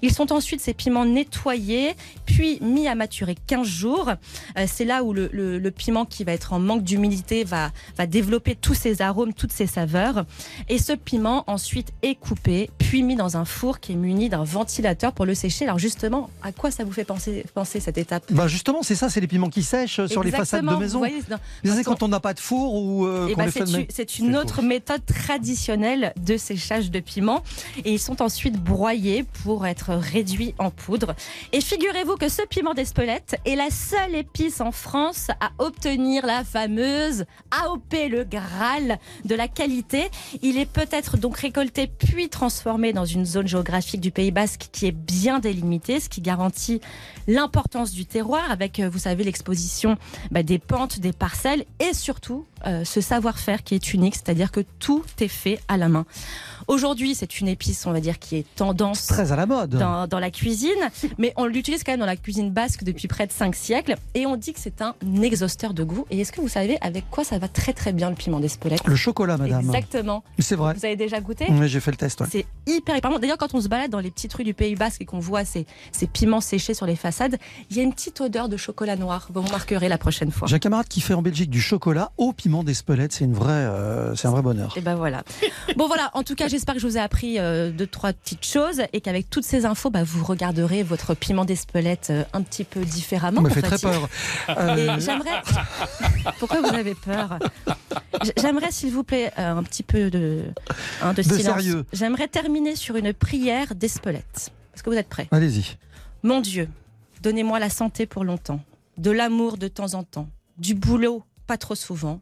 Ils sont ensuite ces piments nettoyés, puis mis à maturer 15 jours. Euh, c'est là où le, le- le piment qui va être en manque d'humidité va, va développer tous ses arômes, toutes ses saveurs. Et ce piment ensuite est coupé, puis mis dans un four qui est muni d'un ventilateur pour le sécher. Alors justement, à quoi ça vous fait penser, penser cette étape? Bah justement, c'est ça, c'est les piments qui sèchent sur les façades de maison. c'est quand on n'a pas de four ou euh, eh qu'on ben, les fait c'est de une, autre méthode traditionnelle de séchage de piment et ils sont ensuite broyés pour être réduits en poudre. Et figurez-vous que ce piment d'Espelette est la seule épice en France à obtenir la fameuse AOP, le Graal de la qualité. Il est peut-être donc récolté puis transformé dans une zone géographique du Pays Basque qui est bien délimitée, ce qui garantit l'importance du terroir avec, euh, vous savez, l'exposition bah, des pentes, des parcelles et surtout ce savoir-faire qui est unique, c'est-à-dire que tout est fait à la main. Aujourd'hui, c'est une épice, on va dire, qui est tendance Très à la mode. dans, dans la cuisine, mais on l'utilise quand même dans la cuisine basque depuis près de 5 siècles et on dit que c'est un exhausteur de goût. Et est-ce que vous savez avec quoi ça va très très bien le piment d'Espelette? Le chocolat, madame. Exactement. C'est vrai. Vous avez déjà goûté? Oui, j'ai fait le test. ouais. c'est hyper, hyper bon. D'ailleurs, quand on se balade dans les petites rues du Pays Basque et qu'on voit ces, ces piments séchés sur les façades, il y a une petite odeur de chocolat noir. Vous remarquerez la prochaine fois. J'ai un camarade qui fait en Belgique du chocolat au piment d'Espelette. C'est une vraie, euh, c'est un vrai bonheur. Et ben voilà. Bon voilà, en tout cas, j'espère que je vous ai appris euh, deux, trois petites choses et qu'avec toutes ces infos, bah, vous regarderez votre piment d'Espelette euh, un petit peu différemment. Ça me fait très peur. Euh, j'aimerais. Pourquoi vous avez peur? J'aimerais, s'il vous plaît, un petit peu de, hein, de De silence. sérieux. J'aimerais terminer sur une prière d'Espelette. Est-ce que vous êtes prêts? Allez-y. Mon Dieu, donnez-moi la santé pour longtemps, de l'amour de temps en temps, du boulot pas trop souvent,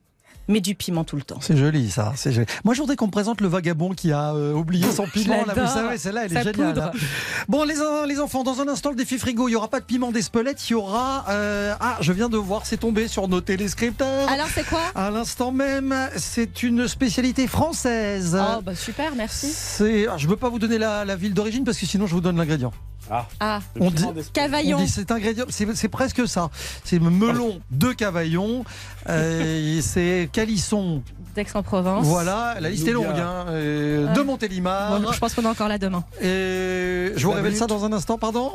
mais du piment tout le temps. C'est joli ça. C'est joli. Moi je voudrais qu'on me présente le vagabond qui a euh, oublié son piment. Là, vous savez, celle-là, elle est géniale. hein. Bon, les, en- les enfants, dans un instant, le défi frigo, il n'y aura pas de piment d'Espelette, il y aura. euh, Ah, je viens de voir, c'est tombé sur nos téléscripteurs. Alors c'est quoi? À l'instant même, c'est une spécialité française. Oh bah super, merci. C'est, ah, je ne veux pas vous donner la, la ville d'origine parce que sinon je vous donne l'ingrédient. Ah, On dit, Cavaillon. on dit cet ingrédient, c'est presque ça. C'est melon de Cavaillon, euh, c'est calisson. d'Aix-en-Provence. Voilà, la liste est longue. hein, euh, Ouais. De Montélimar. Bon, je pense qu'on est encore là demain. Et je vous révèle ça dans un instant, pardon.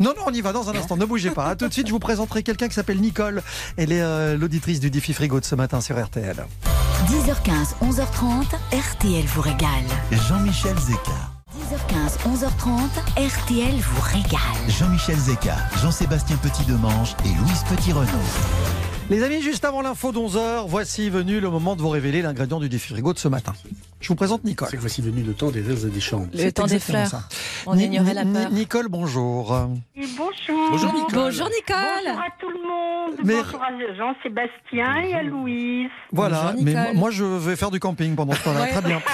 Non, non, on y va dans un instant, ne bougez pas. À tout de suite, je vous présenterai quelqu'un qui s'appelle Nicole. Elle est euh, l'auditrice du défi frigo de ce matin sur RTL. 10h15, 11h30, RTL vous régale. Jean-Michel Zeka. 10h15, 11h30, RTL vous régale. Jean-Michel Zeka, Jean-Sébastien Petit-Demange et Louise Petit-Renaud. Les amis, juste avant l'info d'11h, voici venu le moment de vous révéler l'ingrédient du défi frigo de ce matin. Je vous présente Nicole. C'est que voici venu le temps des rires et des chants. Le temps des fleurs. ça. On ignorait la peur. Nicole, bonjour. Bonjour. Bonjour, Nicole. Bonjour Nicole. Bonjour à tout le monde. Mais- Bonjour à Jean-Sébastien et à Louise. Voilà, Bonjour, mais moi, je vais faire du camping pendant ce temps-là. Ouais. Très bien.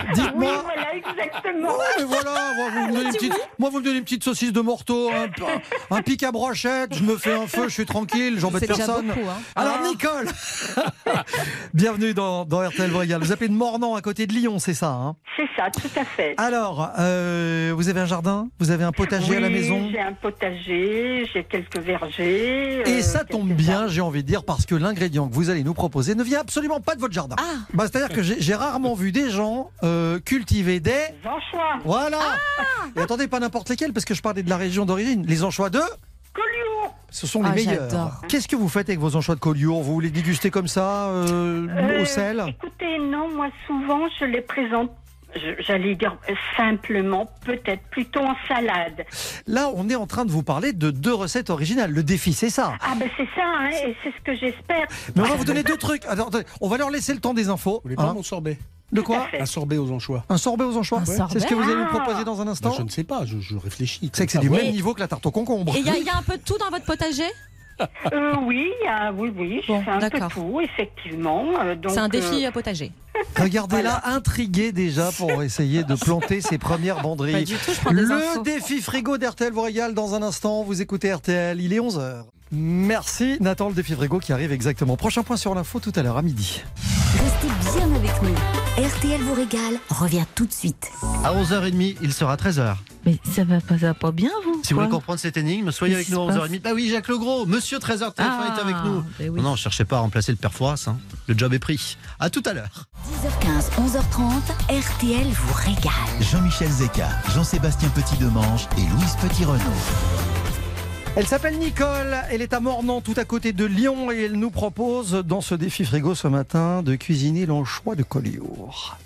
Oui, Dites-moi. voilà, exactement. Voilà, moi vous, me donnez une petite, moi, vous me donnez une petite saucisse de morteau, un, un pic à brochette, je me fais un feu, je suis tranquille, j'embête personne. beaucoup, hein. Alors Nicole, bienvenue dans, dans RTL Royal. Vous appelez de Mornan à côté de Lyon, c'est ça hein C'est ça, tout à fait. Alors, euh, vous avez un jardin Vous avez un potager à la maison J'ai un potager, j'ai quelques vergers. Et euh, ça tombe bien, j'ai envie de dire, parce que l'ingrédient que vous allez nous proposer ne vient absolument pas de votre jardin. Ah. Bah, C'est-à-dire que j'ai rarement vu des gens euh, cultiver des... Anchois, Voilà Et attendez, pas n'importe lesquels, parce que je parlais de la région d'origine. Les anchois de... Collioure. Ce sont les Ah, meilleurs. Qu'est-ce que vous faites avec vos anchois de Collioure Vous les dégustez comme ça, euh, Euh, au sel Écoutez, non, moi souvent je les présente, j'allais dire euh, simplement, peut-être plutôt en salade. Là, on est en train de vous parler de deux recettes originales. Le défi, c'est ça. Ah ben c'est ça, hein, et c'est ce que j'espère. Mais on va vous donner deux trucs. Attends, on va leur laisser le temps des infos. Vous voulez pas hein. mon sorbet? De à quoi. Un sorbet aux anchois. Un sorbet aux anchois Ouais. C'est ce que vous allez nous Ah. proposer dans un Ben, instant je ne sais pas, je, je réfléchis. C'est que c'est comme du même niveau que la tarte au concombre. Et il y, a- il y a un peu de tout dans votre potager? Euh, oui, oui, oui, Bon, fais un peu d'accord. tout, effectivement. euh, C'est un défi euh, euh, potager. Regardez-la, intriguée déjà pour essayer de planter ses premières du tout, Le défi frigo d'RTL vous régale dans un instant. Vous écoutez RTL, il est 11h. Merci Nathan, le défi frigo qui arrive exactement. Prochain point sur l'info tout à l'heure à midi. Restez bien avec nous. RTL vous régale revient tout de suite. À 11h30, il sera 13h. Mais ça va pas, ça va pas bien, vous Si vous voulez comprendre cette énigme, soyez avec nous à qui se 11h30. Bah oui, Jacques Legros, monsieur 13h TF1 Ah, est avec nous. ben oui. Non, non, cherchez pas à remplacer le père Fouras, hein. Le job est pris. À tout à l'heure. 10h15, 11h30, RTL vous régale. Jean-Michel Zeka, Jean-Sébastien Petit-Demange et Louise Petit-Renaud. Elle s'appelle Nicole, elle est à Mornan, tout à côté de Lyon, et elle nous propose, dans ce défi frigo ce matin, de cuisiner l'anchois de Collioure.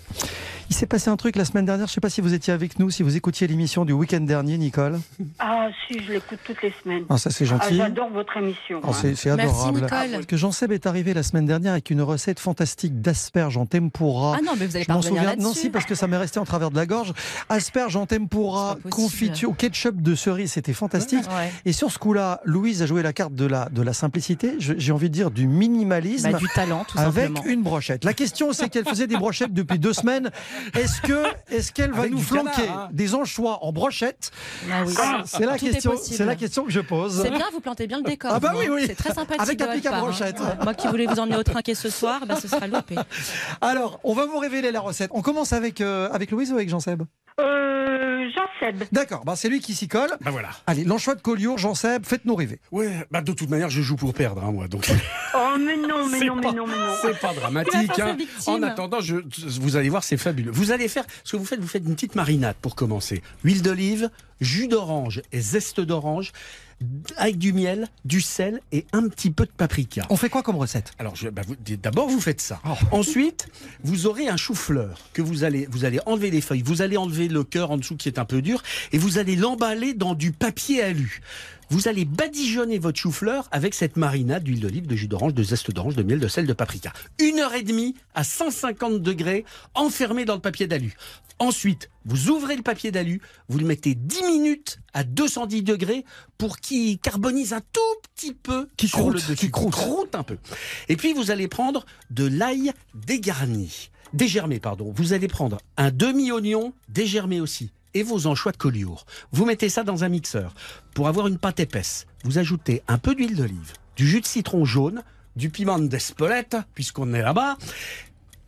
Il s'est passé un truc la semaine dernière, je ne sais pas si vous étiez avec nous, si vous écoutiez l'émission du week-end dernier, Nicole. Ah, si, je l'écoute toutes les semaines. Ah, ça, c'est gentil. Ah, J'adore votre émission. Oh, moi. c'est c'est Merci, adorable. Nicole. Parce que Jean-Seb est arrivé la semaine dernière avec une recette fantastique d'asperges en tempura. Ah non, mais vous allez Je pas souviens. Non, si, parce que ça m'est resté en travers de la gorge. Asperges en tempura, confiture au ketchup de cerise, c'était fantastique. Ouais. Et sur ce coup-là, Louise a joué la carte de la, de la simplicité, j'ai envie de dire du minimalisme. Bah, du talent, tout avec simplement. une brochette. La question, c'est qu'elle faisait des brochettes depuis deux semaines. Est-ce que, est-ce qu'elle va Avec nous flanquer canard, hein. des anchois en brochette Ah oui. C'est la Tout est question. possible. C'est la question que je pose. C'est bien, vous plantez bien le décor. Ah bah vous, oui, hein. oui. C'est très sympathique. Avec de un votre pic à part, hein. brochette. Moi qui voulais vous emmener au trinquet ce soir, bah, ce sera loupé. Alors, on va vous révéler la recette. On commence avec, euh, avec Louise ou avec Jean-Seb? Euh, Jean-Seb. D'accord, bah c'est lui qui s'y colle. Bah voilà. Allez, l'anchois de Collioure, Jean-Seb, faites-nous rêver. Ouais, bah de toute manière, je joue pour perdre, hein, moi. Donc, Oh, mais non, mais C'est non, pas- mais non, mais non. c'est pas dramatique. hein. En attendant, je, vous allez voir, c'est fabuleux. Vous allez faire ce que vous faites. Vous faites une petite marinade pour commencer. Huile d'olive, jus d'orange et zeste d'orange, avec du miel, du sel et un petit peu de paprika. On fait quoi comme recette? Alors, bah, d'abord, vous faites ça. Oh. Ensuite, vous aurez un chou-fleur que vous allez, vous allez enlever les feuilles, vous allez enlever le cœur en dessous qui est un peu dur, et vous allez l'emballer dans du papier alu. Vous allez badigeonner votre chou-fleur avec cette marinade d'huile d'olive, de jus d'orange, de zeste d'orange, de miel, de sel, de paprika. Une heure et demie à 150 degrés, enfermé dans le papier d'alu. Ensuite, vous ouvrez le papier d'alu, vous le mettez 10 minutes à 210 degrés pour qu'il carbonise un tout petit peu Qui sur croûte, le dessus. qui croûte. croûte un peu. Et puis vous allez prendre de l'ail dégarni, dégermé pardon. Vous allez prendre un demi-oignon dégermé aussi et vos anchois de Collioure. Vous mettez ça dans un mixeur pour avoir une pâte épaisse. Vous ajoutez un peu d'huile d'olive, du jus de citron jaune, du piment d'Espelette puisqu'on est là-bas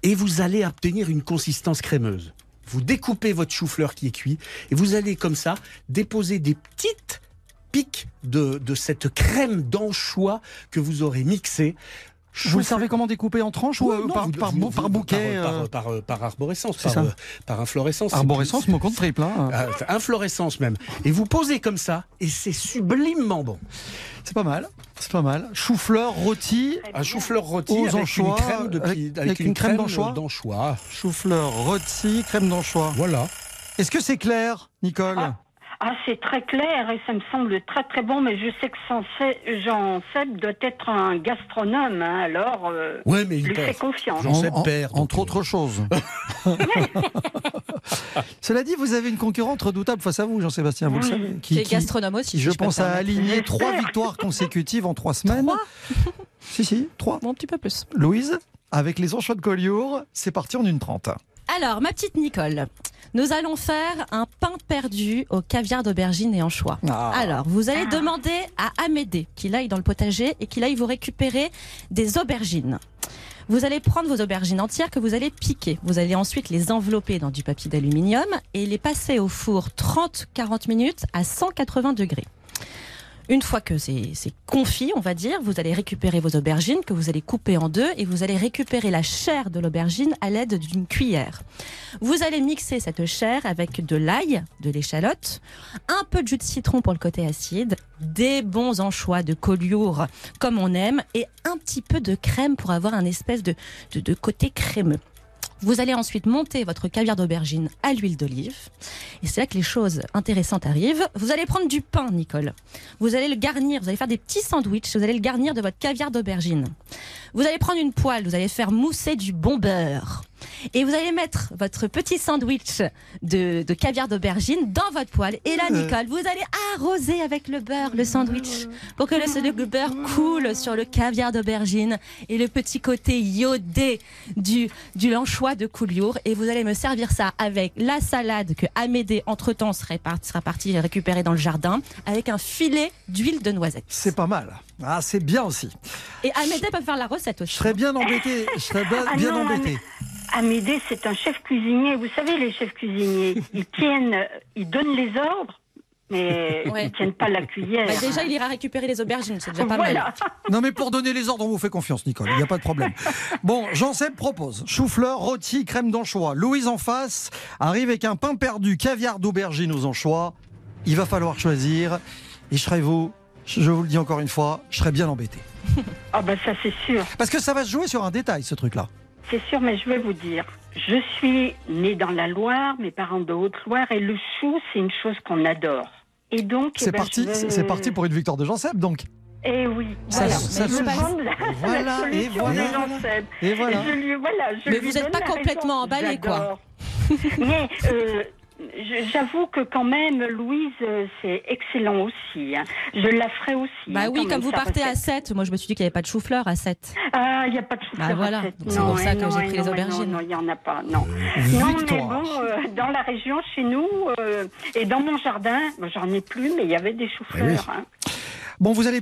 et vous allez obtenir une consistance crémeuse. Vous découpez votre chou-fleur qui est cuit et vous allez comme ça déposer des petites piques de, de cette crème d'anchois que vous aurez mixée. Vous le savez comment découper en tranches ou euh, non, par, vous- par, vous- bou- par vous- bouquet par, euh, par, par, par arborescence, par, euh, par inflorescence. Arborescence, mon compte triple. hein. Ah, inflorescence même. Et vous posez comme ça, et c'est sublimement bon. C'est pas mal. C'est pas mal. Chou-fleur rôti. Un chou-fleur rôti Aux avec anchois, une crème de avec- avec, avec une crème d'anchois d'anchois. Chou-fleur rôti, crème d'anchois. Voilà. Est-ce que c'est clair, Nicole? Ah, c'est très clair et ça me semble très très bon, mais je sais que Jean- Seb doit être un gastronome, hein, alors euh, Ouais, mais il lui fais confiance. Jean Seb En- perd, entre autres choses. Cela dit, vous avez une concurrente redoutable face à vous, Jean-Sébastien, vous le savez. Qui est gastronome aussi, je si je pense, me a permettre. aligné J'espère. trois victoires consécutives en trois semaines. Si, si, trois. Bon, un petit peu plus. Louise, avec les anchois de Collioure, c'est parti en une trente. Alors, ma petite Nicole, nous allons faire un pain perdu au caviar d'aubergine et anchois. Ah. Alors, vous allez demander à Amédée qu'il aille dans le potager et qu'il aille vous récupérer des aubergines. Vous allez prendre vos aubergines entières que vous allez piquer. Vous allez ensuite les envelopper dans du papier d'aluminium et les passer au four 30-40 minutes à 180 degrés. Une fois que c'est confit, on va dire, vous allez récupérer vos aubergines que vous allez couper en deux et vous allez récupérer la chair de l'aubergine à l'aide d'une cuillère. Vous allez mixer cette chair avec de l'ail, de l'échalote, un peu de jus de citron pour le côté acide, des bons anchois de collioure comme on aime et un petit peu de crème pour avoir un espèce de, de côté crémeux. Vous allez ensuite monter votre caviar d'aubergine à l'huile d'olive. Et c'est là que les choses intéressantes arrivent. Vous allez prendre du pain, Nicole. Vous allez le garnir, vous allez faire des petits sandwichs, vous allez le garnir de votre caviar d'aubergine. Vous allez prendre une poêle, vous allez faire mousser du bon beurre. Et vous allez mettre votre petit sandwich de, de caviar d'aubergine dans votre poêle. Et là. Nicole, vous allez arroser avec le beurre le sandwich pour que le, le beurre coule sur le caviar d'aubergine et le petit côté iodé du, du l'anchois de Collioure. Et vous allez me servir ça avec la salade que Amédée, entre-temps, sera parti récupérer dans le jardin, avec un filet d'huile de noisette. C'est pas mal. Ah, c'est bien aussi. Et Amédée peut faire la recette aussi. Je serais bien embêté. Je serais bien, Ah bien non, embêté. Amédée, c'est un chef cuisinier. Vous savez, les chefs cuisiniers, ils tiennent, euh, ils donnent les ordres, mais Ouais. ils tiennent pas la cuillère. Bah, déjà, il ira récupérer les aubergines, c'est déjà pas Voilà. mal. Non, mais pour donner les ordres, on vous fait confiance, Nicole. Il n'y a pas de problème. Bon, Jean-Seb propose chou-fleur, rôti, crème d'anchois. Louise en face arrive avec un pain perdu, caviar d'aubergine aux anchois. Il va falloir choisir. Et je serai vous, je vous le dis encore une fois, je serai bien embêté. Ah ben ça c'est sûr. Parce que ça va se jouer sur un détail, ce truc-là. C'est sûr, mais je vais vous dire, je suis née dans la Loire, mes parents de Haute-Loire, et le chou, c'est une chose qu'on adore. Et donc, eh C'est ben, parti, c'est parti pour une victoire de Jean-Seb, donc. Eh oui, Ça- voilà. ça la- Voilà, la solution et voilà. Et voilà. Je lui, voilà, je Mais lui vous êtes donne pas complètement raison. emballé, quoi. Mais euh, j'avoue que quand même, Louise, euh, c'est excellent aussi. hein. Je la ferai aussi. Bah hein, oui, quand comme vous partez à recette. 7, moi je me suis dit qu'il n'y avait pas de chou-fleur à 7. Ah, il n'y a pas de chou-fleur. Bah voilà, à sept. donc c'est pour ça ouais, que j'ai pris non, les ouais, aubergines. Non, il n'y en a pas, non. Non, mais bon, euh, dans la région, chez nous, euh, et dans mon jardin, j'en ai plus, mais il y avait des choux-fleurs. hein. Bon, vous allez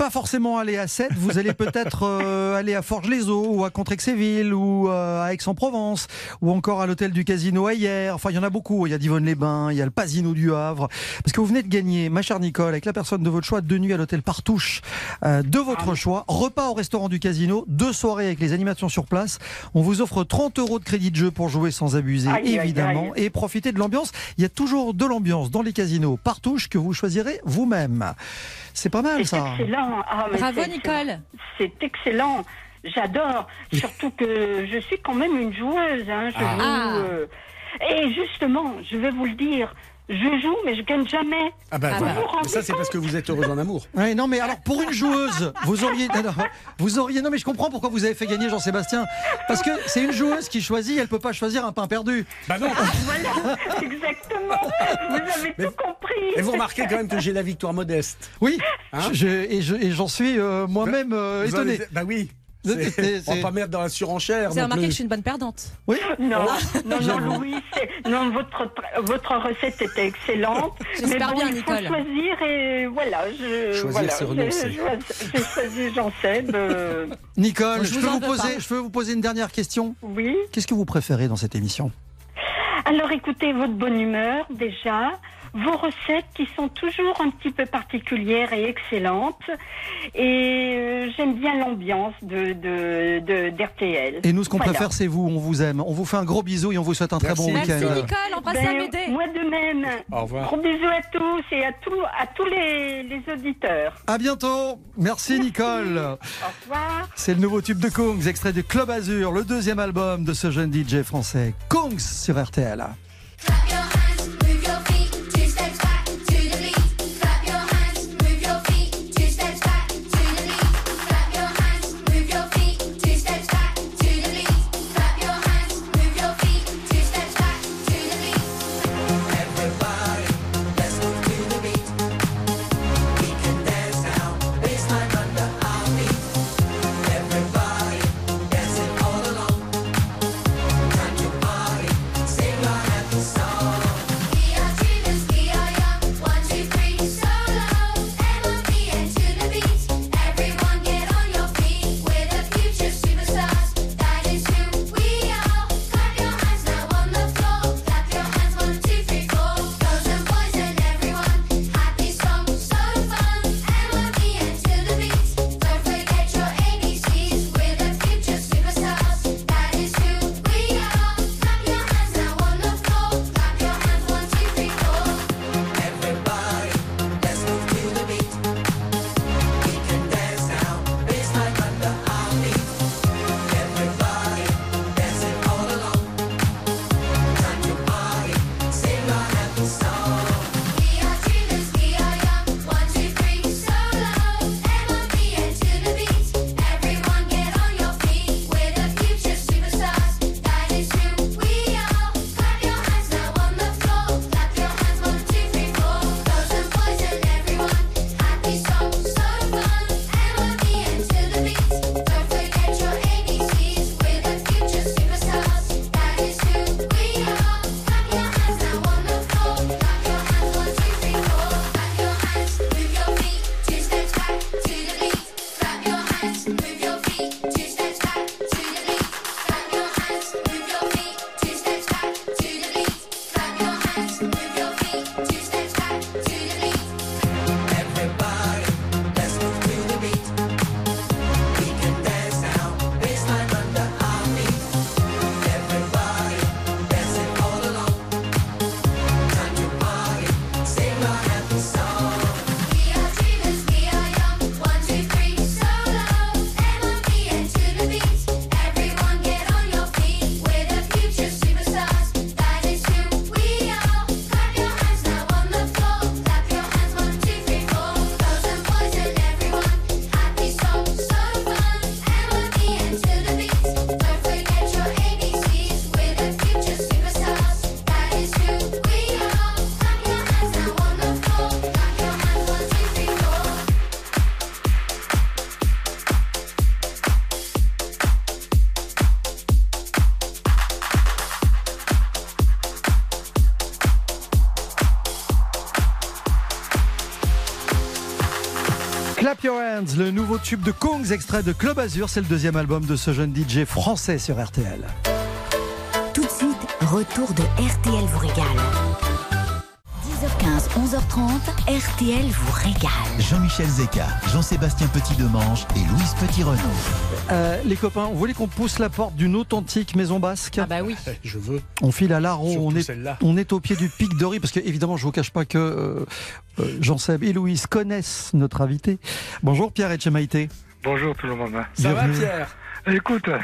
pas forcément aller à 7, vous allez peut-être euh, aller à Forges-les-Eaux ou à Contrexéville ou euh, à Aix-en-Provence ou encore à l'hôtel du Casino hier. Enfin, il y en a beaucoup. Il y a Divonne-les-Bains, il y a le Pasino du Havre. Parce que vous venez de gagner, ma chère Nicole, avec la personne de votre choix, deux nuits à l'hôtel Partouche euh, de votre choix, repas au restaurant du Casino, deux soirées avec les animations sur place. On vous offre 30 euros de crédit de jeu pour jouer sans abuser, Aïe, évidemment, aïe. et profiter de l'ambiance. Il y a toujours de l'ambiance dans les casinos Partouche que vous choisirez vous-même. C'est pas mal ça. excellent. Ah, Bravo, c'est excellent. Nicole. C'est excellent. J'adore. Surtout que je suis quand même une joueuse. hein. Je Ah. joue, euh, Et justement, je vais vous le dire, je joue, mais je gagne jamais. Ah bah Ah voilà. Vous vous Mais ça, c'est parce que vous êtes heureuse en amour. Ouais, non, mais alors pour une joueuse, vous auriez, non, non, vous auriez, non, mais je comprends pourquoi vous avez fait gagner Jean-Sébastien, parce que c'est une joueuse qui choisit, elle peut pas choisir un pain perdu. Bah non. Voilà, exactement. Vous avez Mais- tout compris. Et vous remarquez quand même que j'ai la victoire modeste. Oui, Hein je, et je- et j'en suis euh, moi-même euh, étonné. avez- Bah oui. C'est- C'est- On va pas mettre dans la surenchère. Vous avez non remarqué plus. que je suis une bonne perdante. Oui. Non, non, non, J'avoue. Louis, non, votre, votre recette était excellente. J'espère mais bon, bien, il faut Nicole. choisir et voilà. Je, Choisir, voilà, c'est renoncer. J'ai choisi euh, Nicole, Je je, vous peux poser, pas. je peux vous poser une dernière question? oui. Qu'est-ce que vous préférez dans cette émission? Alors écoutez, votre bonne humeur déjà, vos recettes qui sont toujours un petit peu particulières et excellentes. Et euh, j'aime bien l'ambiance de, de, de- d'RTL. Et nous, ce qu'on Voilà. préfère, c'est vous. On vous aime. On vous fait un gros bisou et on vous souhaite un très Merci. bon Merci week-end. Nicole, embrassez Ben, Amédée. moi de même. Au revoir. Gros bisous à tous et à, tous à tous les, les auditeurs. À bientôt. Merci Nicole. Au revoir. C'est le nouveau tube de Kongs, extrait de Club Azur, le deuxième album de ce jeune DJ français. Kongs sur RTL. Hands le nouveau tube de Kongs, extrait de Club Azur, c'est le deuxième album de ce jeune DJ français sur RTL. Tout de suite, retour de RTL vous régale. 10h15, 11h30, RTL vous régale. Jean-Michel Zeka, Jean-Sébastien Petit-Demange et Louise Petit-Renaud. Euh, les copains, vous voulez qu'on pousse la porte d'une authentique maison basque? Ah bah oui. Je veux. On file à Surtout on est, celle-là. on est au pied du pic de riz, parce que évidemment, je vous cache pas que euh, Jean-Seb et Louise connaissent notre invité. Bonjour Pierre Etchemaïté. Bonjour tout le monde. Ça va. Pierre? Écoute, euh,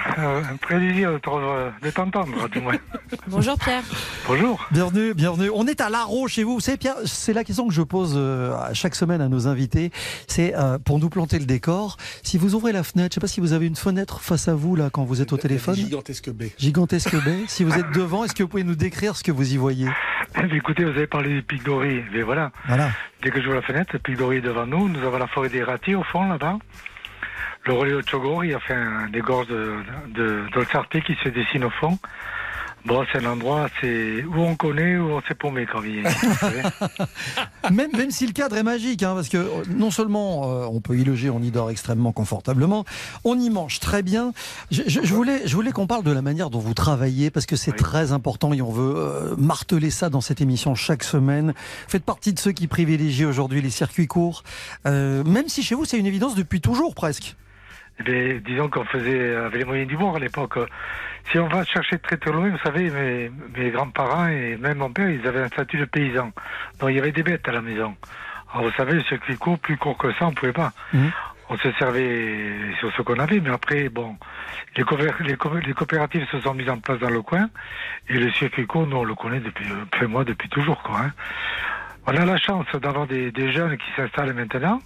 un plaisir de de t'entendre, du moins. Bonjour Pierre. Bonjour. Bienvenue, bienvenue. On est à Larron chez vous. Vous savez, Pierre, c'est la question que je pose euh, chaque semaine à nos invités. C'est euh, pour nous planter le décor. Si vous ouvrez la fenêtre, je sais pas si vous avez une fenêtre face à vous là quand vous êtes au téléphone. Gigantesque baie. Gigantesque baie. Si vous êtes devant, est-ce que vous pouvez nous décrire ce que vous y voyez? Eh, Écoutez, vous avez parlé du pic d'Ori. Mais voilà, Voilà. dès que je vois la fenêtre, le pic d'Ori est devant nous. Nous avons la forêt des Rati au fond, là-bas. Le relais de Chogori, enfin, des gorges de, de, d'Olsarté qui se dessinent au fond. Bon, c'est un endroit, c'est où on connaît, où on s'est paumé quand il y savez. Même, même si le cadre est magique, hein, parce que euh, non seulement euh, on peut y loger, on y dort extrêmement confortablement, on y mange très bien. Je, je- je voulais, je voulais qu'on parle de la manière dont vous travaillez, parce que c'est très important et on veut euh, marteler ça dans cette émission chaque semaine. Vous faites partie de ceux qui privilégient aujourd'hui les circuits courts, euh, même si chez vous c'est une évidence depuis toujours presque. Eh bien, disons qu'on faisait avec les moyens du bord à l'époque. Si on va chercher très très loin, vous savez, mes, mes grands-parents et même mon père, ils avaient un statut de paysan. Donc il y avait des bêtes à la maison. Alors vous savez, le circuit court, plus court que ça, on pouvait pas. Mhm. On se servait sur ce qu'on avait, mais après, bon, les, coopé- les, co- les coopératives se sont mises en place dans le coin, et le circuit court, nous, on le connaît depuis, euh, moi, depuis toujours, quoi. hein. On a la chance d'avoir des, des jeunes qui s'installent maintenant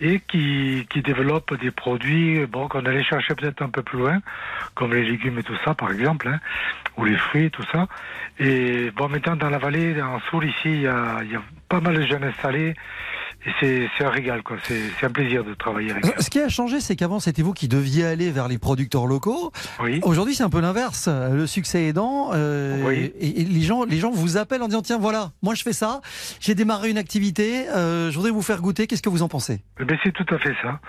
et qui, qui développent des produits bon, qu'on allait chercher peut-être un peu plus loin, comme les légumes et tout ça, par exemple, hein, ou les fruits et tout ça. Et bon, maintenant, dans la vallée, en Soule, ici, il y a, il y a pas mal de jeunes installés. C'est un régal, quoi. C'est un plaisir de travailler avec eux. Ce qui a changé, c'est qu'avant c'était vous qui deviez aller vers les producteurs locaux. Aujourd'hui, c'est un peu l'inverse. Le succès aidant, euh, Oui. et, et les gens, les gens vous appellent en disant tiens voilà, moi je fais ça, j'ai démarré une activité, euh, je voudrais vous faire goûter. Qu'est-ce que vous en pensez? Eh ben, c'est tout à fait ça.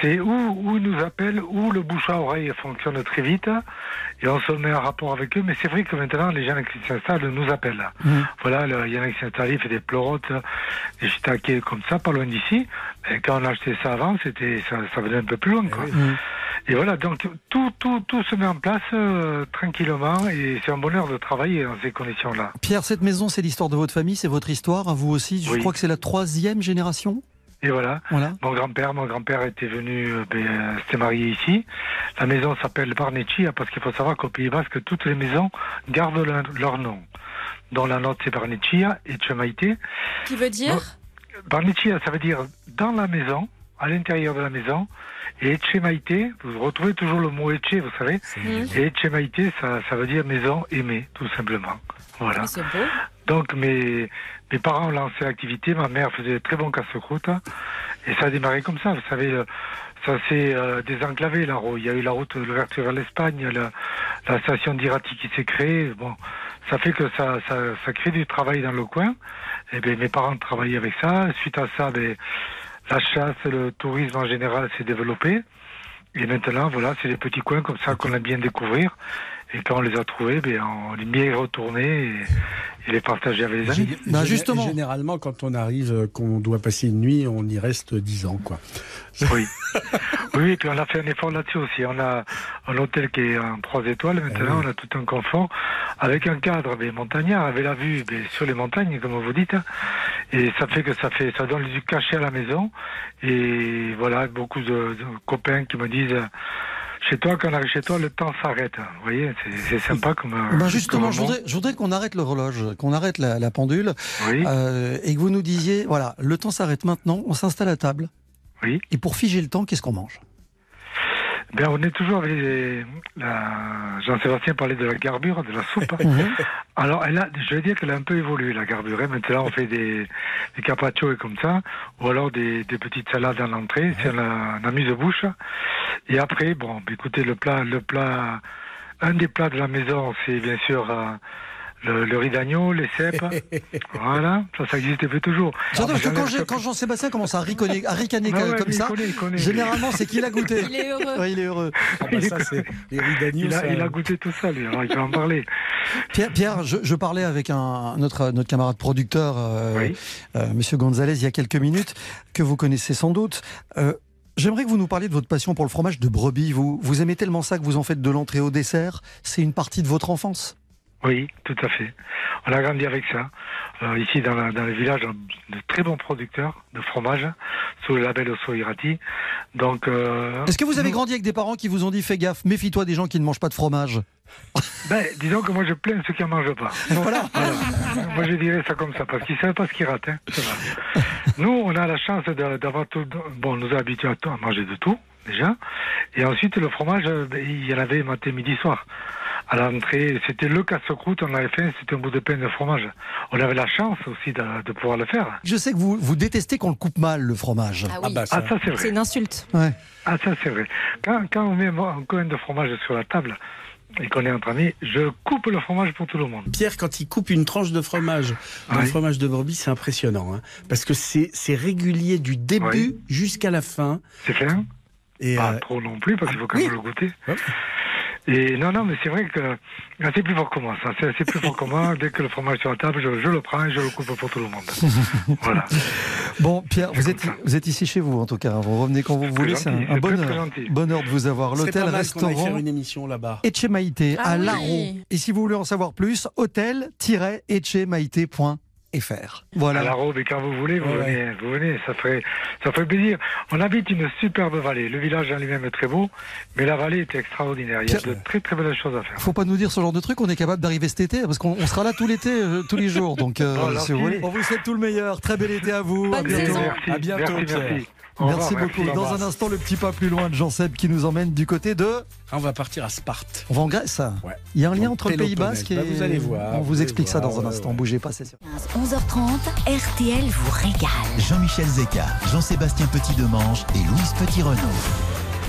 C'est où, où ils nous appellent, où le bouche à oreille fonctionne très vite, et on se met en rapport avec eux. Mais c'est vrai que maintenant, les gens qui s'installent nous appellent. Voilà, le- il y en a qui s'installent, il fait des pleurotes, des shiitakes comme ça, pas loin d'ici. Quand on achetait ça avant, c'était, ça, ça venait un peu plus loin, quoi. Et voilà, donc tout, tout, tout se met en place euh, tranquillement, et c'est un bonheur de travailler dans ces conditions-là. Pierre, cette maison, c'est l'histoire de votre famille, c'est votre histoire, à vous aussi? Je Oui. crois que c'est la troisième génération? Et voilà. Voilà. Mon grand-père, mon grand-père était venu, euh, ben, euh, s'était marié ici. La maison s'appelle Barneccia parce qu'il faut savoir qu'au Pays Basque, toutes les maisons gardent leur, leur nom. Dont la nôtre c'est Barneccia et Chemaite. Qui veut dire? Barneccia, ça veut dire dans la maison, à l'intérieur de la maison. Et Chemaite, vous retrouvez toujours le mot Eche, vous savez. Et Chemaite, ça, ça veut dire maison aimée, tout simplement. Voilà. Beau. Donc mes, mes parents ont lancé l'activité, ma mère faisait de très bons casse-croûte et ça a démarré comme ça. Vous savez, ça s'est euh, désenclavé la route. Il y a eu la route de l'ouverture vers l'Espagne, la, la station d'Irati qui s'est créée. Bon, ça fait que ça, ça, ça crée du travail dans le coin. Et bien mes parents travaillaient avec ça. Suite à ça, ben, la chasse, le tourisme en général s'est développé. Et maintenant, voilà, c'est des petits coins comme ça qu'on aime bien découvrir. Et quand on les a trouvés, ben, on bien y retourner et, et les partager avec les amis. Bah, Gén- Généralement, quand on arrive, euh, qu'on doit passer une nuit, on y reste 10 ans, quoi. Oui. oui, et puis on a fait un effort là-dessus aussi. On a un hôtel qui est en trois étoiles maintenant, on a tout un confort, avec un cadre des montagnards, avec la vue ben, sur les montagnes, comme vous dites. Et ça fait que ça fait, ça donne du cachet à la maison. Et voilà, beaucoup de, de copains qui me disent, chez toi, quand on arrive chez toi, le temps s'arrête. Vous voyez, c'est- sympa comme. euh, Ben justement, comme je voudrais, je voudrais qu'on arrête l'horloge, qu'on arrête la, la pendule, Oui. euh, et que vous nous disiez, voilà, le temps s'arrête maintenant, on s'installe à table. Oui. Et pour figer le temps, qu'est-ce qu'on mange? Ben, on est toujours avec les- la... Jean-Sébastien parlait de la garbure, de la soupe. Alors, elle a, je veux dire qu'elle a un peu évolué, la garbure. hein. Maintenant, on fait des, des carpaccio et comme ça, ou alors des, des petites salades à l'entrée. C'est un, un amuse-bouche. Et après, bon, ben, écoutez, le plat, le plat, un des plats de la maison, c'est bien sûr euh, le, le riz d'agneau, les cèpes. voilà, ça, ça existe depuis toujours. Surtout Ah, que quand, ça- quand Jean-Sébastien commence à ricaner, à ricaner Ah ouais, comme ça, connaît, il connaît. généralement c'est qu'il a goûté. Il est heureux. Ouais, il est heureux. Ah bah ça, c'est les riz il, a, ça- il a goûté tout ça, lui, alors il peut en parler. Pierre, Pierre je, je parlais avec un, notre, notre camarade producteur, euh, euh, Monsieur Gonzalez, il y a quelques minutes, que vous connaissez sans doute. Euh, J'aimerais que vous nous parliez de votre passion pour le fromage de brebis. Vous, vous aimez tellement ça que vous en faites de l'entrée au dessert. C'est une partie de votre enfance. Oui, tout à fait. On a grandi avec ça. Euh, ici, dans, la- dans le village, on a de très bons producteurs de fromage sous le label Osso Irati. Donc, euh, Est-ce que vous avez grandi avec des parents qui vous ont dit fais gaffe, méfie-toi des gens qui ne mangent pas de fromage ben, disons que moi, je plains ceux qui en mangent pas. Voilà. moi, je dirais ça comme ça, parce qu'ils savent pas ce qu'ils ratent. Hein. Nous, on a la chance d'avoir tout. Bon, on nous a habitués à, tout- à manger de tout, déjà. Et ensuite, le fromage, il y en avait matin, midi, soir. À l'entrée, c'était le casse-croûte, on l'avait fait, c'était un bout de pain de fromage. On avait la chance aussi de, de pouvoir le faire. Je sais que vous, vous détestez qu'on le coupe mal, le fromage. Ah oui. bah, Ah, ça, c'est vrai. C'est une insulte. Ouais. Ah, ça, c'est vrai. Quand, quand on met un coin de fromage sur la table et qu'on est entre amis, je coupe le fromage pour tout le monde. Pierre, quand il coupe une tranche de fromage, un Oui. fromage de brebis, c'est impressionnant. hein, parce que c'est c'est régulier du début Oui. jusqu'à la fin. C'est fin Et, Pas euh, trop non plus, parce qu'il faut quand oui. même le goûter. Ouais. Et non, non, mais c'est vrai que ah, c'est plus fort que moi. Ça, c'est plus fort que moi. Dès que le fromage est sur la table, je, je le prends et je le coupe pour tout le monde. voilà. Bon, Pierre, vous êtes, ça. vous êtes ici chez vous en tout cas. Vous revenez quand vous voulez. C'est un, bonheur. bonheur de vous avoir. L'hôtel, restaurant. faire une émission là-bas. Echemaïté Ah à oui. Larro. Et si vous voulez en savoir plus, hôtel-echemaïté.fr. Voilà. À la robe, et quand vous voulez, vous Ouais. venez, vous venez. Ça ferait, ça ferait plaisir. On habite une superbe vallée. Le village en lui-même est très beau, mais la vallée est extraordinaire. Il y a Pierre- de très très belles choses à faire. Faut pas nous dire ce genre de truc, on est capable d'arriver cet été, parce qu'on on sera là tout l'été, euh, tous les jours. Donc, euh, Oh, si vous voulez. On vous souhaite tout le meilleur. Très bel été à vous. à Bonne bientôt. saison. Merci, À bientôt, merci, Pierre. merci. Merci revoir, beaucoup. Dans un instant, le petit pas plus loin de Jean Seb qui nous emmène du côté de. Ah, On va partir à Sparte. On va en Grèce. Ouais. Il y a un lien entre le Pays. Basque et. Bah, vous allez voir, On vous explique ça dans un instant. ouais. Bougez pas, c'est sûr. 11h30, RTL vous régale. Jean-Michel Zeka, Jean-Sébastien Petit-Demange et Louise Petit-Renaud.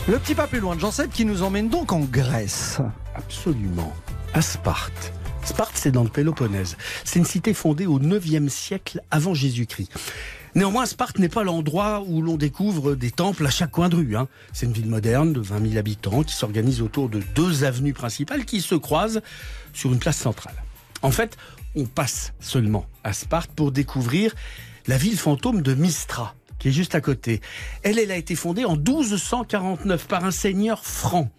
Le petit pas plus loin de Jean Seb qui nous emmène donc en Grèce. Absolument. À Sparte. Sparte, c'est dans le Péloponnèse. C'est une cité fondée au 9e siècle avant Jésus-Christ. Néanmoins, Sparte n'est pas l'endroit où l'on découvre des temples à chaque coin de rue. hein. C'est une ville moderne de 20 000 habitants qui s'organise autour de deux avenues principales qui se croisent sur une place centrale. En fait, on passe seulement à Sparte pour découvrir la ville fantôme de Mistra, qui est juste à côté. Elle, elle a été fondée en 1249 par un seigneur franc.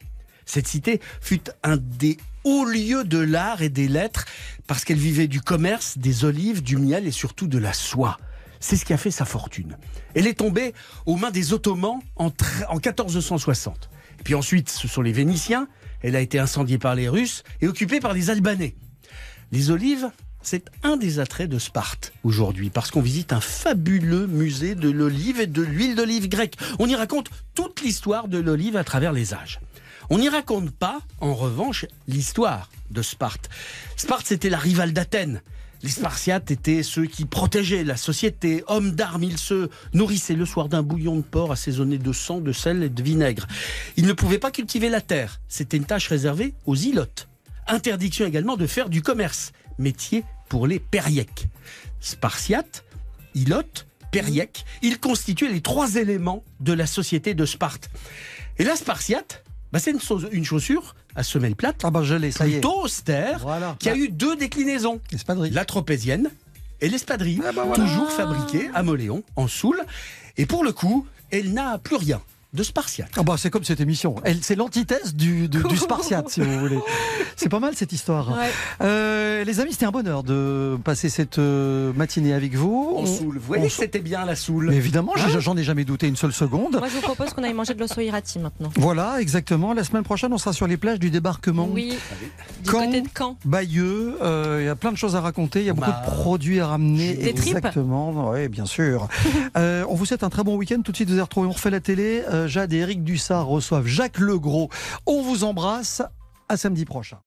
Cette cité fut un des hauts lieux de l'art et des lettres parce qu'elle vivait du commerce, des olives, du miel et surtout de la soie. C'est ce qui a fait sa fortune. Elle est tombée aux mains des Ottomans en, tr- en 1460. Et puis ensuite, ce sont les Vénitiens. Elle a été incendiée par les Russes et occupée par les Albanais. Les olives, c'est un des attraits de Sparte aujourd'hui, parce qu'on visite un fabuleux musée de l'olive et de l'huile d'olive grecque. On y raconte toute l'histoire de l'olive à travers les âges. On n'y raconte pas, en revanche, l'histoire de Sparte. Sparte, c'était la rivale d'Athènes. Les Spartiates étaient ceux qui protégeaient la société. Hommes d'armes, ils se nourrissaient le soir d'un bouillon de porc assaisonné de sang, de sel et de vinaigre. Ils ne pouvaient pas cultiver la terre. C'était une tâche réservée aux ilotes. Interdiction également de faire du commerce, métier pour les périèques. Spartiates, ilotes, périèques, ils constituaient les trois éléments de la société de Sparte. Et la Spartiate, bah, c'est une, chaussure à semelle plate, Ah bah je l'ai, ça y est. plutôt austère, Voilà. qui a eu deux déclinaisons. La tropézienne et l'espadrille, Ah bah voilà. toujours fabriquée à Moléon, en Soule. Et pour le coup, elle n'a plus rien de spartiate. Ah bah c'est comme cette émission. Elle, c'est l'antithèse du, du, du Spartiate, si vous voulez. C'est pas mal cette histoire. Ouais. Euh, les amis, c'était un bonheur de passer cette euh, matinée avec vous. En On- Soule. Vous voyez c'était bien la Soule. Mais évidemment, Hein j'en ai jamais douté une seule seconde. Moi, je vous propose qu'on aille manger de l'osso irati maintenant. Voilà, exactement. La semaine prochaine, on sera sur les plages du débarquement. Oui, du Caen, côté de Caen. Bayeux, euh, il y a plein de choses à raconter, il y a beaucoup Bah, de produits à ramener. Des tripes Exactement, oui, bien sûr. Euh, on vous souhaite un très bon week-end. Tout de suite, vous allez retrouver On refait la télé. Jade et Eric Dussard reçoivent Jacques Legros. On vous embrasse. À samedi prochain.